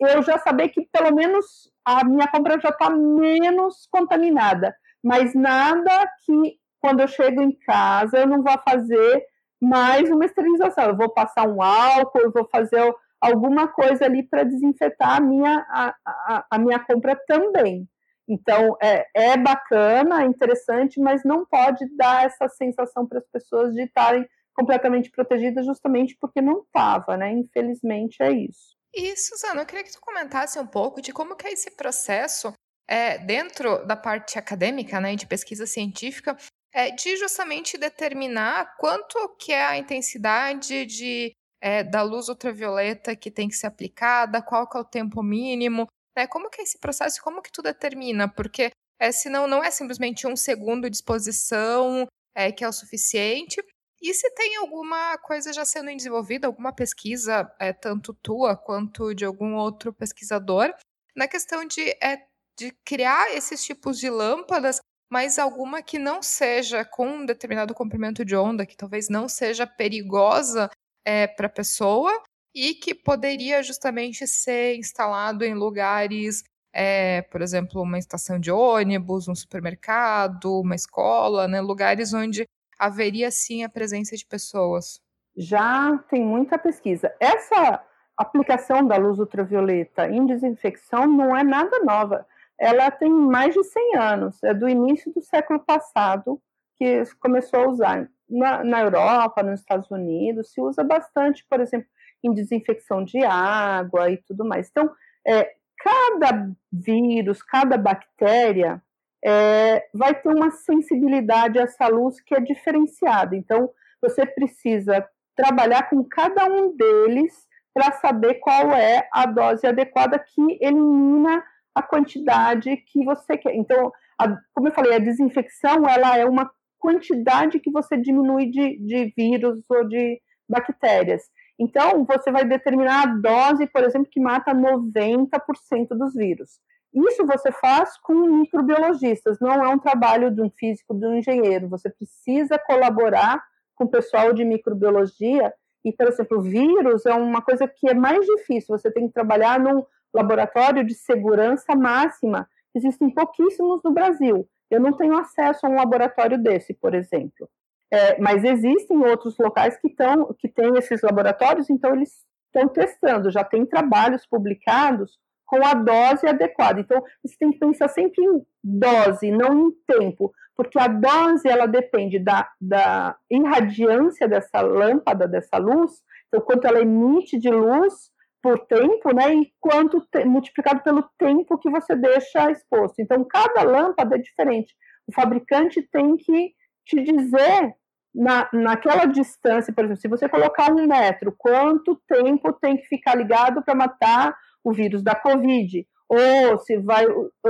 S3: eu já saber que pelo menos a minha compra já está menos contaminada, mas nada que quando eu chego em casa, eu não vou fazer mais uma esterilização. Eu vou passar um álcool, eu vou fazer alguma coisa ali para desinfetar a minha, a, a, a, minha compra também. Então, é, é bacana, é interessante, mas não pode dar essa sensação para as pessoas de estarem completamente protegidas justamente porque não estava, né? Infelizmente é isso.
S1: E, Suzana, eu queria que tu comentasse um pouco de como que é esse processo é, dentro da parte acadêmica, né, de pesquisa científica, é, de justamente determinar quanto que é a intensidade de, é, da luz ultravioleta que tem que ser aplicada, qual que é o tempo mínimo, né, como que é esse processo, como que tu determina, porque é, senão não é simplesmente um segundo de exposição é, que é o suficiente, e se tem alguma coisa já sendo desenvolvida, alguma pesquisa, é, tanto tua quanto de algum outro pesquisador, na questão de é, de criar esses tipos de lâmpadas, mas alguma que não seja com um determinado comprimento de onda, que talvez não seja perigosa é, para a pessoa e que poderia justamente ser instalado em lugares, é, por exemplo, uma estação de ônibus, um supermercado, uma escola, né, lugares onde haveria sim a presença de pessoas.
S3: Já tem muita pesquisa. Essa aplicação da luz ultravioleta em desinfecção não é nada nova ela tem mais de 100 anos, é do início do século passado que começou a usar. Na, na Europa, nos Estados Unidos, se usa bastante, por exemplo, em desinfecção de água e tudo mais. Então, é, cada vírus, cada bactéria é, vai ter uma sensibilidade a essa luz que é diferenciada. Então, você precisa trabalhar com cada um deles para saber qual é a dose adequada que elimina a quantidade que você quer. Então, a, como eu falei, a desinfecção ela é uma quantidade que você diminui de, de vírus ou de bactérias. Então, você vai determinar a dose, por exemplo, que mata 90% dos vírus. Isso você faz com microbiologistas, não é um trabalho de um físico, de um engenheiro. Você precisa colaborar com o pessoal de microbiologia. E, por exemplo, vírus é uma coisa que é mais difícil. Você tem que trabalhar num laboratório de segurança máxima, existem pouquíssimos no Brasil. Eu não tenho acesso a um laboratório desse, por exemplo. É, mas existem outros locais que, tão, que têm esses laboratórios, então eles estão testando, já tem trabalhos publicados com a dose adequada. Então, você tem que pensar sempre em dose, não em tempo, porque a dose ela depende da, da irradiância dessa lâmpada, dessa luz, então quanto ela emite de luz por tempo, né? E quanto te, multiplicado pelo tempo que você deixa exposto. Então, cada lâmpada é diferente. O fabricante tem que te dizer na, naquela distância, por exemplo, se você colocar um metro, quanto tempo tem que ficar ligado para matar o vírus da Covid? Ou se vai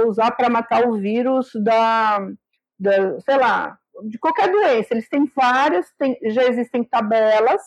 S3: usar para matar o vírus da, da, sei lá, de qualquer doença. Eles têm várias, tem, já existem tabelas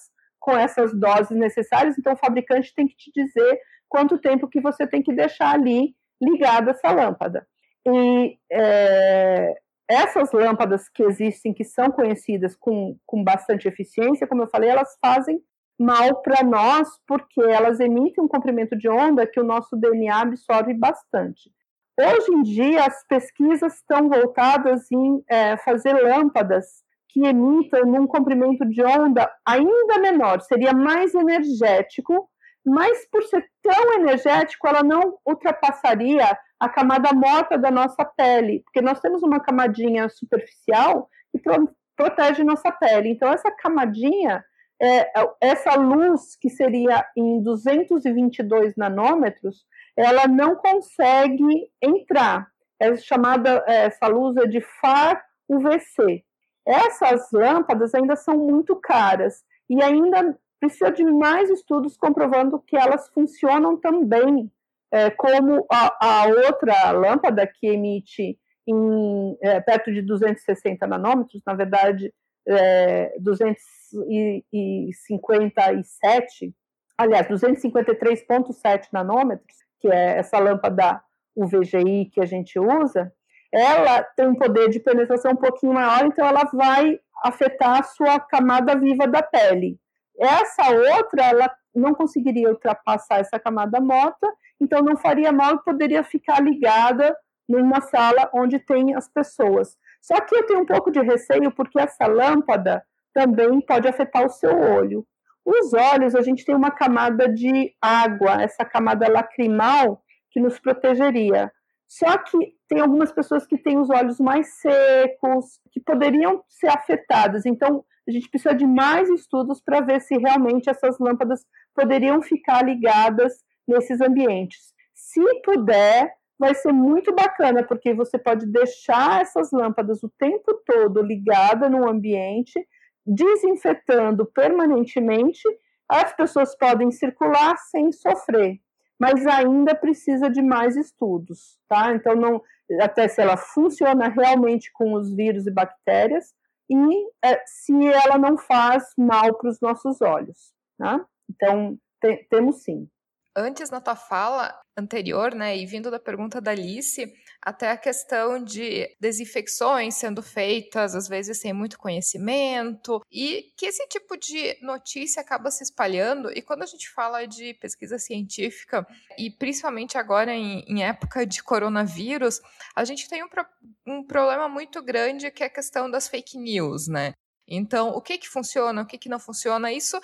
S3: com essas doses necessárias, então o fabricante tem que te dizer quanto tempo que você tem que deixar ali ligada essa lâmpada. E é, essas lâmpadas que existem, que são conhecidas com, com bastante eficiência, como eu falei, elas fazem mal para nós, porque elas emitem um comprimento de onda que o nosso DNA absorve bastante. Hoje em dia, as pesquisas estão voltadas em é, fazer lâmpadas que emitam num comprimento de onda ainda menor, seria mais energético, mas por ser tão energético, ela não ultrapassaria a camada morta da nossa pele, porque nós temos uma camadinha superficial que pro protege nossa pele. Então, essa camadinha, é, essa luz que seria em 222 nanômetros, ela não consegue entrar. É chamada, essa luz é de FAR UVC. Essas lâmpadas ainda são muito caras e ainda precisa de mais estudos comprovando que elas funcionam também é, como a, a, outra lâmpada que emite em, é, perto de 260 nanômetros, na verdade, é, 257, aliás, 253,7 nanômetros, que é essa lâmpada UVGI que a gente usa, ela tem um poder de penetração um pouquinho maior, então ela vai afetar a sua camada viva da pele. Essa outra, ela não conseguiria ultrapassar essa camada morta, então não faria mal e poderia ficar ligada numa sala onde tem as pessoas. Só que eu tenho um pouco de receio porque essa lâmpada também pode afetar o seu olho. Os olhos, a gente tem uma camada de água, essa camada lacrimal que nos protegeria. Só que tem algumas pessoas que têm os olhos mais secos, que poderiam ser afetadas. Então, a gente precisa de mais estudos para ver se realmente essas lâmpadas poderiam ficar ligadas nesses ambientes. Se puder, vai ser muito bacana, porque você pode deixar essas lâmpadas o tempo todo ligadas no ambiente, desinfetando permanentemente, as pessoas podem circular sem sofrer, mas ainda precisa de mais estudos, tá? Então, não, até se ela funciona realmente com os vírus e bactérias e é, se ela não faz mal para os nossos olhos, tá? Então, te, temos sim
S1: antes na tua fala anterior, né, e vindo da pergunta da Alice, até a questão de desinfecções sendo feitas, às vezes sem muito conhecimento, e que esse tipo de notícia acaba se espalhando. E quando a gente fala de pesquisa científica, e principalmente agora em, em época de coronavírus, a gente tem um, pro, um problema muito grande que é a questão das fake news, né? Então, o que que funciona, o que que não funciona, isso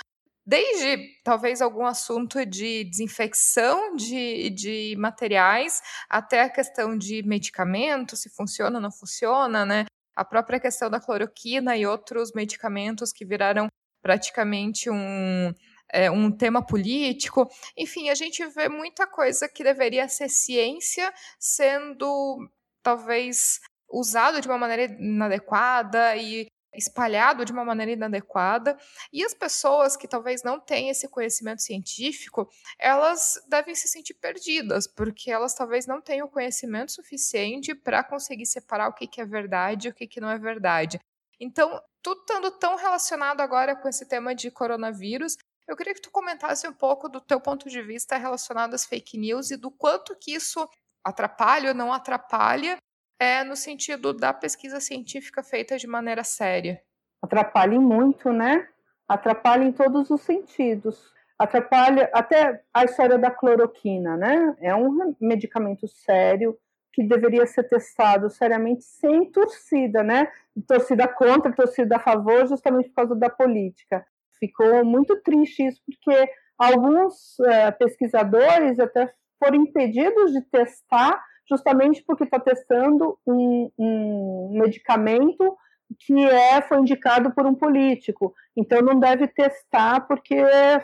S1: desde talvez algum assunto de desinfecção de, de materiais até a questão de medicamento, se funciona ou não funciona, né? A própria questão da cloroquina e outros medicamentos que viraram praticamente um, é, um tema político. Enfim, a gente vê muita coisa que deveria ser ciência sendo talvez usado de uma maneira inadequada e espalhado de uma maneira inadequada, e as pessoas que talvez não tenham esse conhecimento científico, elas devem se sentir perdidas, porque elas talvez não tenham conhecimento suficiente para conseguir separar o que, que é verdade e o que, que não é verdade. Então, tudo estando tão relacionado agora com esse tema de coronavírus, eu queria que tu comentasse um pouco do teu ponto de vista relacionado às fake news e do quanto que isso atrapalha ou não atrapalha é no sentido da pesquisa científica feita de maneira séria.
S3: Atrapalha muito, né? Atrapalha em todos os sentidos. Atrapalha até a história da cloroquina, né? É um medicamento sério que deveria ser testado seriamente sem torcida, né? Torcida contra, torcida a favor, justamente por causa da política. Ficou muito triste isso, porque alguns uh, pesquisadores até foram impedidos de testar justamente porque está testando um, um, medicamento que é, foi indicado por um político. Então não deve testar porque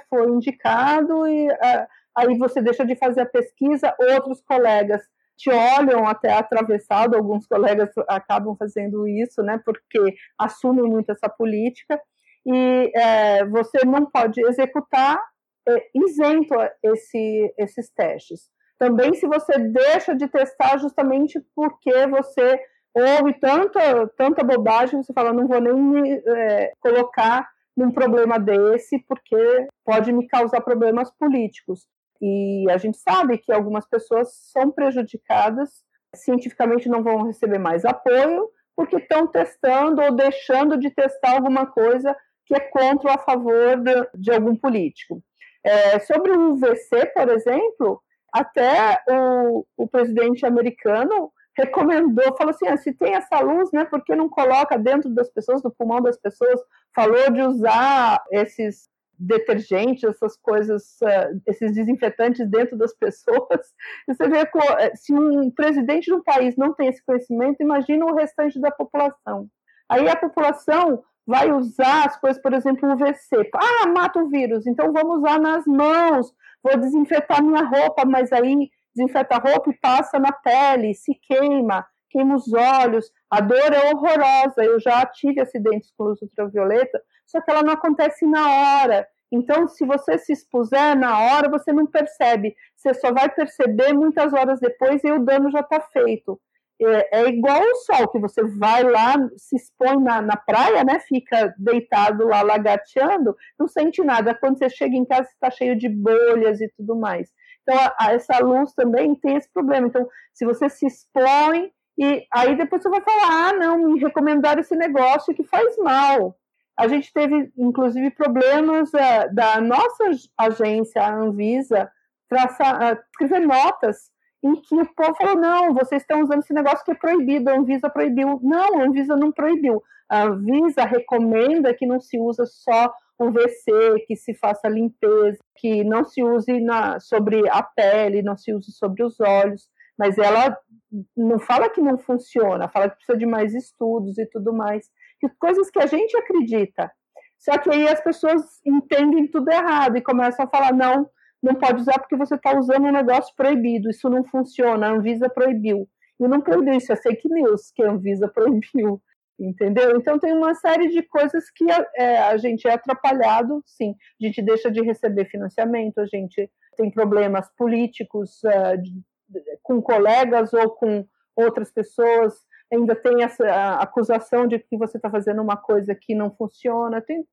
S3: foi indicado e uh, aí você deixa de fazer a pesquisa, outros colegas te olham até atravessado, alguns colegas acabam fazendo isso, né, porque assumem muito essa política, e é, você não pode executar é, isento esse, esses testes. Também se você deixa de testar justamente porque você ouve tanta, tanta bobagem, você fala, não vou nem me é, colocar num problema desse, porque pode me causar problemas políticos. E a gente sabe que algumas pessoas são prejudicadas, cientificamente não vão receber mais apoio, porque estão testando ou deixando de testar alguma coisa que é contra ou a favor de, de algum político. É, sobre o UVC, por exemplo, até o, o presidente americano recomendou, falou assim, ah, se tem essa luz, né, por que não coloca dentro das pessoas, do pulmão das pessoas? Falou de usar esses detergentes, essas coisas, uh, esses desinfetantes dentro das pessoas. Você vê eh, se um presidente de um país não tem esse conhecimento, imagina o restante da população. Aí a população vai usar as coisas, por exemplo, o UVC. Ah, mata o vírus, então vamos usar nas mãos, vou desinfetar minha roupa, mas aí desinfeta a roupa e passa na pele, se queima, queima os olhos, a dor é horrorosa. Eu já tive acidentes com luz ultravioleta, só que ela não acontece na hora. Então, se você se expuser na hora, você não percebe. Você só vai perceber muitas horas depois e o dano já está feito. É, é, igual o sol, que você vai lá, se expõe na, na praia, né? Fica deitado lá, lagateando, não sente nada. Quando você chega em casa, está cheio de bolhas e tudo mais. Então, a, a, essa luz também tem esse problema. Então, se você se expõe, e aí depois você vai falar: ah, não, me recomendaram esse negócio que faz mal. A gente teve, inclusive, problemas uh, da nossa agência, a Anvisa, traçar, uh, escrever notas em que o povo falou: não, vocês estão usando esse negócio que é proibido, a Anvisa proibiu. Não, a Anvisa não proibiu. A Anvisa recomenda que não se use só o VC, que se faça limpeza, que não se use na, sobre a pele, não se use sobre os olhos. mas ela não fala que não funciona, fala que precisa de mais estudos e tudo mais, coisas que a gente acredita. Só que aí as pessoas entendem tudo errado e começam a falar: não, não pode usar porque você está usando um negócio proibido, isso não funciona, a Anvisa proibiu. E não proibiu, isso é fake news que a Anvisa proibiu, entendeu? Então tem uma série de coisas que a, é, a gente é atrapalhado, sim. A gente deixa de receber financiamento, a gente tem problemas políticos de, de, com colegas ou com outras pessoas, ainda tem essa acusação de que você está fazendo uma coisa que não funciona, tem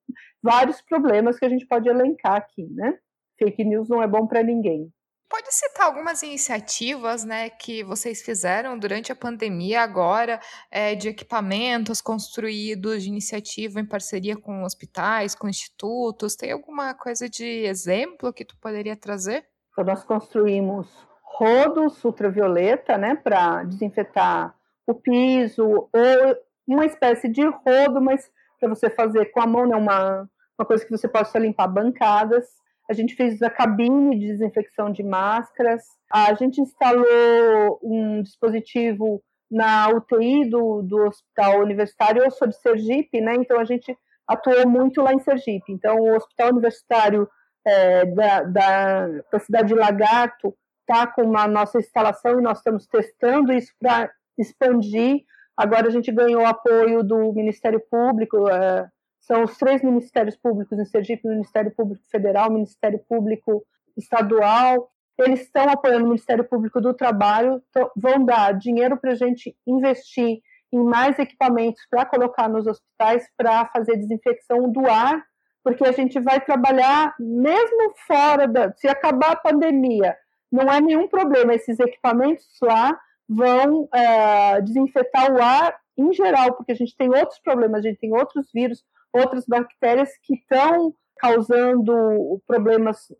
S3: vários problemas que a gente pode elencar aqui, né? Fake news não é bom para ninguém.
S1: Pode citar algumas iniciativas né, que vocês fizeram durante a pandemia agora, é, de equipamentos construídos, de iniciativa em parceria com hospitais, com institutos? Tem alguma coisa de exemplo que tu poderia trazer?
S3: Então, nós construímos rodos ultravioleta né, para desinfetar o piso, ou uma espécie de rodo, mas para você fazer com a mão, né, uma, uma coisa que você possa limpar bancadas a gente fez a cabine de desinfecção de máscaras, a gente instalou um dispositivo na UTI do, do Hospital Universitário, eu sou de Sergipe, né, então a gente atuou muito lá em Sergipe, então o Hospital Universitário é, da, da, da cidade de Lagarto está com uma nossa instalação e nós estamos testando isso para expandir. Agora a gente ganhou apoio do Ministério Público, é, são os três ministérios públicos em Sergipe, o Ministério Público Federal, o Ministério Público Estadual, eles estão apoiando o Ministério Público do Trabalho, vão dar dinheiro para a gente investir em mais equipamentos para colocar nos hospitais para fazer desinfecção do ar, porque a gente vai trabalhar mesmo fora da. Se acabar a pandemia, não é nenhum problema, esses equipamentos lá vão é, desinfetar o ar em geral, porque a gente tem outros problemas, a gente tem outros vírus, outras bactérias que estão causando problemas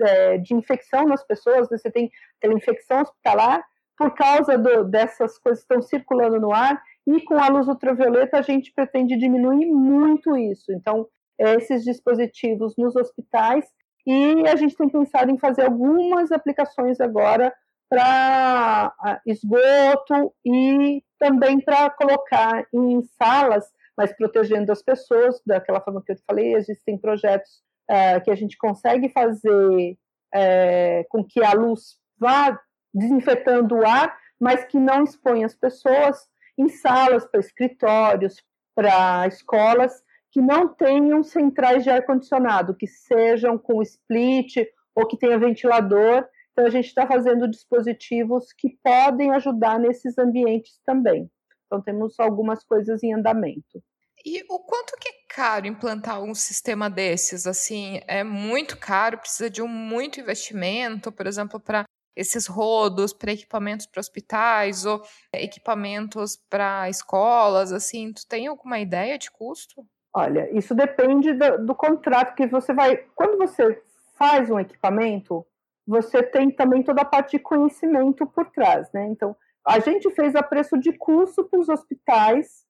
S3: é, de infecção nas pessoas, né? você tem aquela infecção hospitalar por causa do, dessas coisas que estão circulando no ar, e com a luz ultravioleta a gente pretende diminuir muito isso. Então, esses dispositivos nos hospitais, e a gente tem pensado em fazer algumas aplicações agora para esgoto e também para colocar em salas mas protegendo as pessoas, daquela forma que eu te falei, existem projetos é, que a gente consegue fazer é, com que a luz vá desinfetando o ar, mas que não expõe as pessoas em salas, para escritórios, para escolas, que não tenham centrais de ar-condicionado, que sejam com split ou que tenha ventilador. Então, a gente está fazendo dispositivos que podem ajudar nesses ambientes também. Então, temos algumas coisas em andamento.
S1: E o quanto que é caro implantar um sistema desses? Assim, é muito caro, precisa de um muito investimento, por exemplo, para esses rodos, para equipamentos para hospitais ou equipamentos para escolas, assim, tu tem alguma ideia de custo?
S3: Olha, isso depende do, do contrato que você vai. Quando você faz um equipamento, você tem também toda a parte de conhecimento por trás, né? Então, a gente fez a preço de custo para os hospitais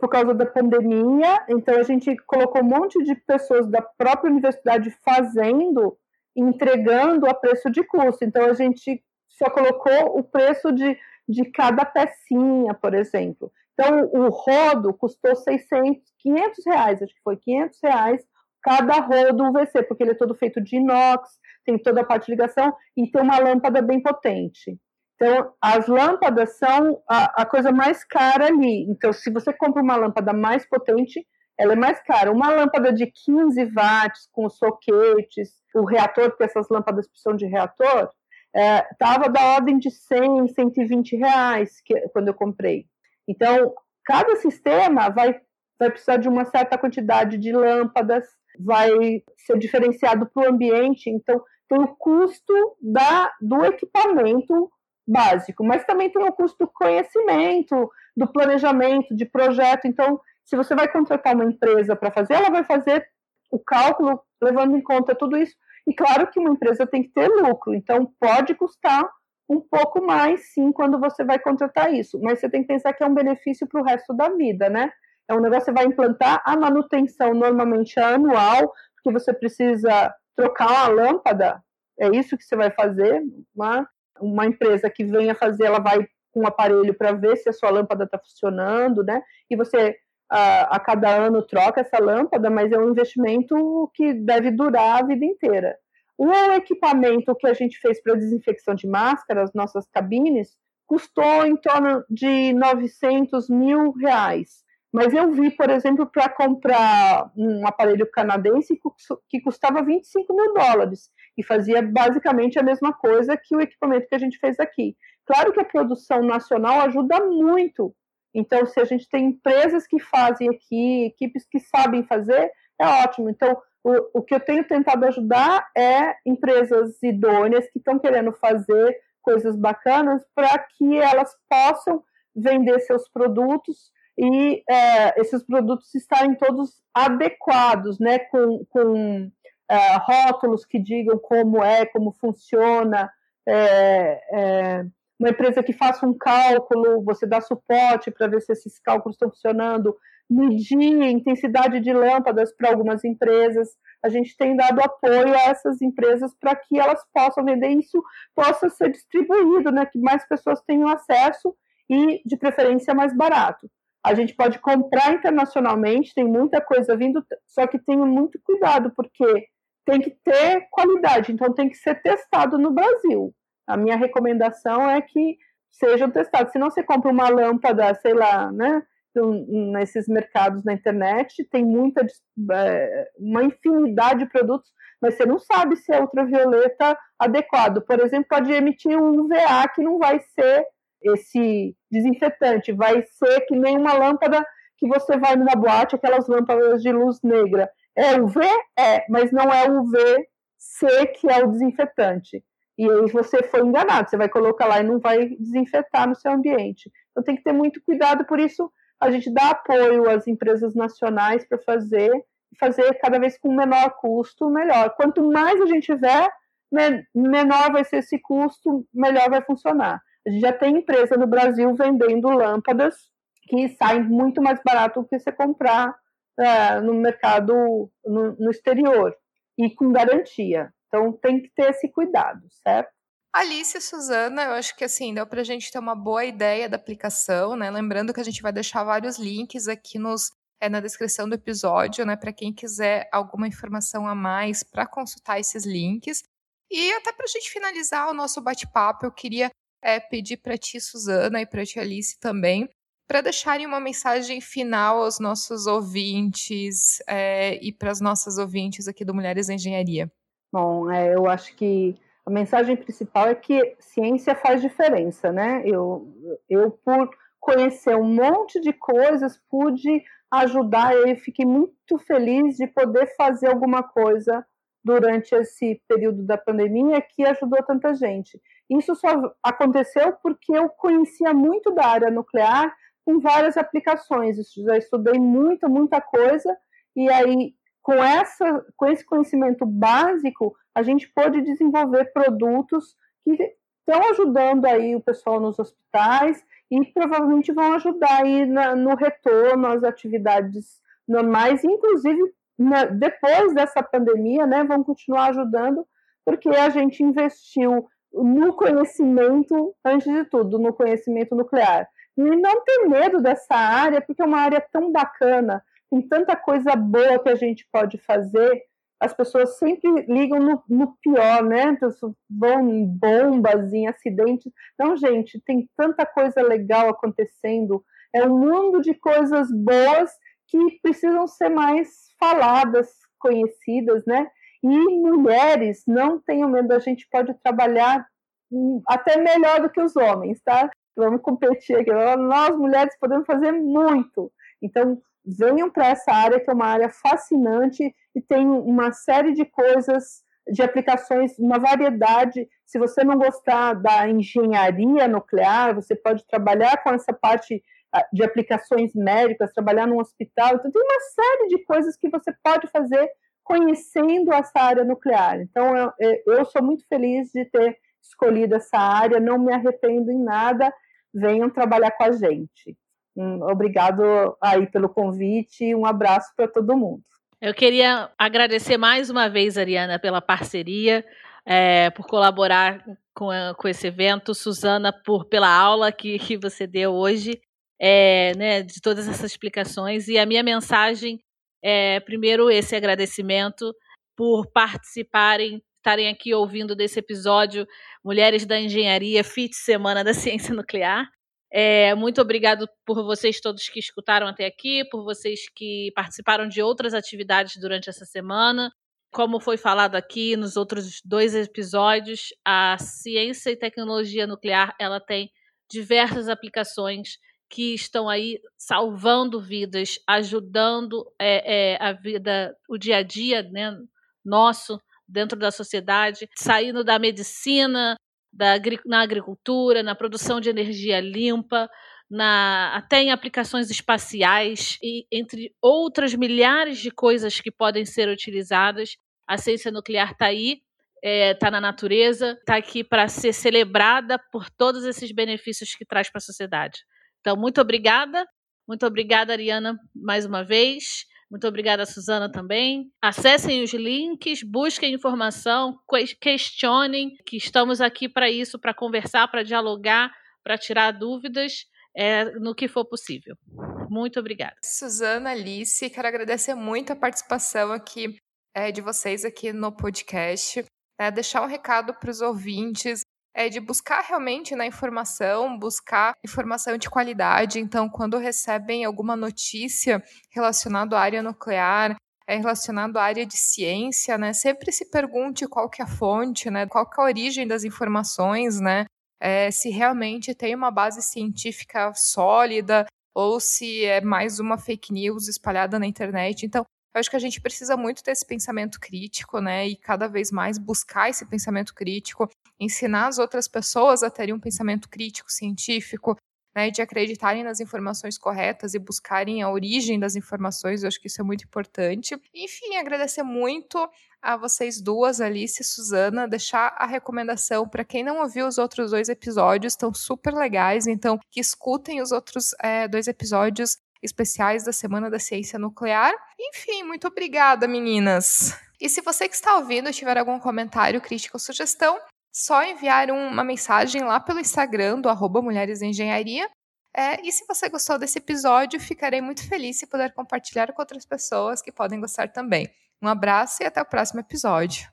S3: por causa da pandemia, então a gente colocou um monte de pessoas da própria universidade fazendo, entregando a preço de custo. Então a gente só colocou o preço de, de cada pecinha, por exemplo. Então o rodo custou 600, 500 reais, acho que foi 500 reais cada rodo UVC, porque ele é todo feito de inox, tem toda a parte de ligação e tem uma lâmpada bem potente. Então, as lâmpadas são a, a, coisa mais cara ali. Então, se você compra uma lâmpada mais potente, ela é mais cara. Uma lâmpada de 15 watts, com soquetes, o reator, porque essas lâmpadas precisam de reator, estava é, da ordem de 100, 120 reais que, quando eu comprei. Então, cada sistema vai, vai precisar de uma certa quantidade de lâmpadas, vai ser diferenciado para o ambiente. Então, tem o custo da, do equipamento básico, mas também tem o custo do conhecimento, do planejamento, de projeto. Então, se você vai contratar uma empresa para fazer, ela vai fazer o cálculo levando em conta tudo isso. E claro que uma empresa tem que ter lucro, então pode custar um pouco mais, sim, quando você vai contratar isso. Mas você tem que pensar que é um benefício para o resto da vida, né? É um negócio que você vai implantar a manutenção normalmente é anual, porque você precisa trocar uma lâmpada, é isso que você vai fazer, uma, uma empresa que venha fazer, ela vai com um aparelho para ver se a sua lâmpada está funcionando, né? E você a, a, cada ano troca essa lâmpada, mas é um investimento que deve durar a vida inteira. O equipamento que a gente fez para desinfecção de máscaras, nossas cabines, custou em torno de 900 mil reais. Mas eu vi, por exemplo, para comprar um aparelho canadense que custava 25 mil dólares e fazia basicamente a mesma coisa que o equipamento que a gente fez aqui. Claro que a produção nacional ajuda muito. Então, se a gente tem empresas que fazem aqui, equipes que sabem fazer, é ótimo. Então, o, o que eu tenho tentado ajudar é empresas idôneas que estão querendo fazer coisas bacanas para que elas possam vender seus produtos e é, esses produtos estarem todos adequados, né, com, com é, rótulos que digam como é, como funciona, é, é uma empresa que faça um cálculo, você dá suporte para ver se esses cálculos estão funcionando, medir intensidade de lâmpadas para algumas empresas. A gente tem dado apoio a essas empresas para que elas possam vender isso, possa ser distribuído, né, que mais pessoas tenham acesso e, de preferência, mais barato. A gente pode comprar internacionalmente, tem muita coisa vindo, só que tenha muito cuidado, porque tem que ter qualidade, então tem que ser testado no Brasil. A minha recomendação é que sejam testados. Se não você compra uma lâmpada, sei lá, né? Nesses mercados na internet, tem muita é, uma infinidade de produtos, mas você não sabe se é ultravioleta adequado. Por exemplo, pode emitir um UVA que não vai ser esse desinfetante, vai ser que nem uma lâmpada que você vai numa boate, aquelas lâmpadas de luz negra. É UV? É, mas não é UVC que é o desinfetante. E aí você foi enganado, você vai colocar lá e não vai desinfetar no seu ambiente. Então tem que ter muito cuidado, por isso a gente dá apoio às empresas nacionais para fazer, fazer cada vez com menor custo, melhor. Quanto mais a gente tiver, menor vai ser esse custo, melhor vai funcionar. A gente já tem empresa no Brasil vendendo lâmpadas que saem muito mais barato do que você comprar é, no mercado no, no exterior e com garantia. Então tem que ter esse cuidado, certo?
S1: Alice e Suzana, eu acho que assim, deu para a gente ter uma boa ideia da aplicação, né? Lembrando que a gente vai deixar vários links aqui nos, é, na descrição do episódio, né? Para quem quiser alguma informação a mais para consultar esses links. E até para a gente finalizar o nosso bate-papo, eu queria é, pedir para ti, Suzana, e para ti, Alice, também, para deixarem uma mensagem final aos nossos ouvintes é, e para as nossas ouvintes aqui do Mulheres em Engenharia.
S3: Bom, é, eu acho que a mensagem principal é que ciência faz diferença, né? Eu, eu por conhecer um monte de coisas, pude ajudar e fiquei muito feliz de poder fazer alguma coisa durante esse período da pandemia que ajudou tanta gente. Isso só aconteceu porque eu conhecia muito da área nuclear com várias aplicações. Eu já estudei muita, muita coisa e aí com, essa, com esse conhecimento básico, a gente pode desenvolver produtos que estão ajudando aí o pessoal nos hospitais e provavelmente vão ajudar aí na, no retorno às atividades normais, inclusive na, depois dessa pandemia, né, vão continuar ajudando, porque a gente investiu no conhecimento, antes de tudo, no conhecimento nuclear. E não ter medo dessa área, porque é uma área tão bacana, tem tanta coisa boa que a gente pode fazer. As pessoas sempre ligam no, no pior, né? Vão em bombas, em acidentes. Não, gente, tem tanta coisa legal acontecendo. É um mundo de coisas boas que precisam ser mais faladas, conhecidas, né? E mulheres, não tenham medo, a gente pode trabalhar até melhor do que os homens, tá? Vamos competir aqui. Nós, mulheres, podemos fazer muito. Então, venham para essa área, que é uma área fascinante e tem uma série de coisas, de aplicações, uma variedade. Se você não gostar da engenharia nuclear, você pode trabalhar com essa parte de aplicações médicas, trabalhar num hospital. Então, tem uma série de coisas que você pode fazer conhecendo essa área nuclear. Então, eu, eu sou muito feliz de ter escolhido essa área, não me arrependo em nada. Venham trabalhar com a gente. Um, obrigado aí pelo convite e um abraço para todo mundo.
S2: Eu queria agradecer mais uma vez, Ariana, pela parceria, é, por colaborar com, com esse evento, Suzana, por pela aula que, que você deu hoje, é, né, de todas essas explicações. E a minha mensagem é, primeiro, esse agradecimento por participarem, estarem aqui ouvindo desse episódio Mulheres da Engenharia, FIT Semana da Ciência Nuclear. É, muito obrigado por vocês todos que escutaram até aqui, por vocês que participaram de outras atividades durante essa semana. Como foi falado aqui nos outros dois episódios, a ciência e tecnologia nuclear ela tem diversas aplicações que estão aí salvando vidas, ajudando é, é, a vida, o dia a dia né, nosso dentro da sociedade, saindo da medicina, da, na agricultura, na produção de energia limpa, na, até em aplicações espaciais e entre outras milhares de coisas que podem ser utilizadas. A ciência nuclear está aí, está é, tá na natureza, está aqui para ser celebrada por todos esses benefícios que traz para a sociedade. Então, muito obrigada. Muito obrigada, Ariana, mais uma vez. Muito obrigada, Suzana, também. Acessem os links, busquem informação, questionem, que estamos aqui para isso, para conversar, para dialogar, para tirar dúvidas é, no que for possível. Muito obrigada.
S1: Suzana, Alice, quero agradecer muito a participação aqui é, de vocês aqui no podcast. É, deixar um recado para os ouvintes é de buscar realmente na informação, buscar informação de qualidade. Então, quando recebem alguma notícia relacionada à área nuclear, é relacionado à área de ciência, né? Sempre se pergunte qual que é a fonte, né? Qual que é a origem das informações, né? É, se realmente tem uma base científica sólida ou se é mais uma fake news espalhada na internet. Então, eu acho que a gente precisa muito desse pensamento crítico, né? E cada vez mais buscar esse pensamento crítico, ensinar as outras pessoas a terem um pensamento crítico, científico, né? De acreditarem nas informações corretas e buscarem a origem das informações. Eu acho que isso é muito importante. Enfim, agradecer muito a vocês duas, Alice e Suzana, deixar a recomendação para quem não ouviu os outros dois episódios, estão super legais, então que escutem os outros é, dois episódios especiais da Semana da Ciência Nuclear. Enfim, muito obrigada, meninas! E se você que está ouvindo tiver algum comentário, crítica ou sugestão, só enviar uma mensagem lá pelo Instagram do arroba Mulheres Engenharia. É, e se você gostou desse episódio, ficarei muito feliz se puder compartilhar com outras pessoas que podem gostar também. Um abraço e até o próximo episódio.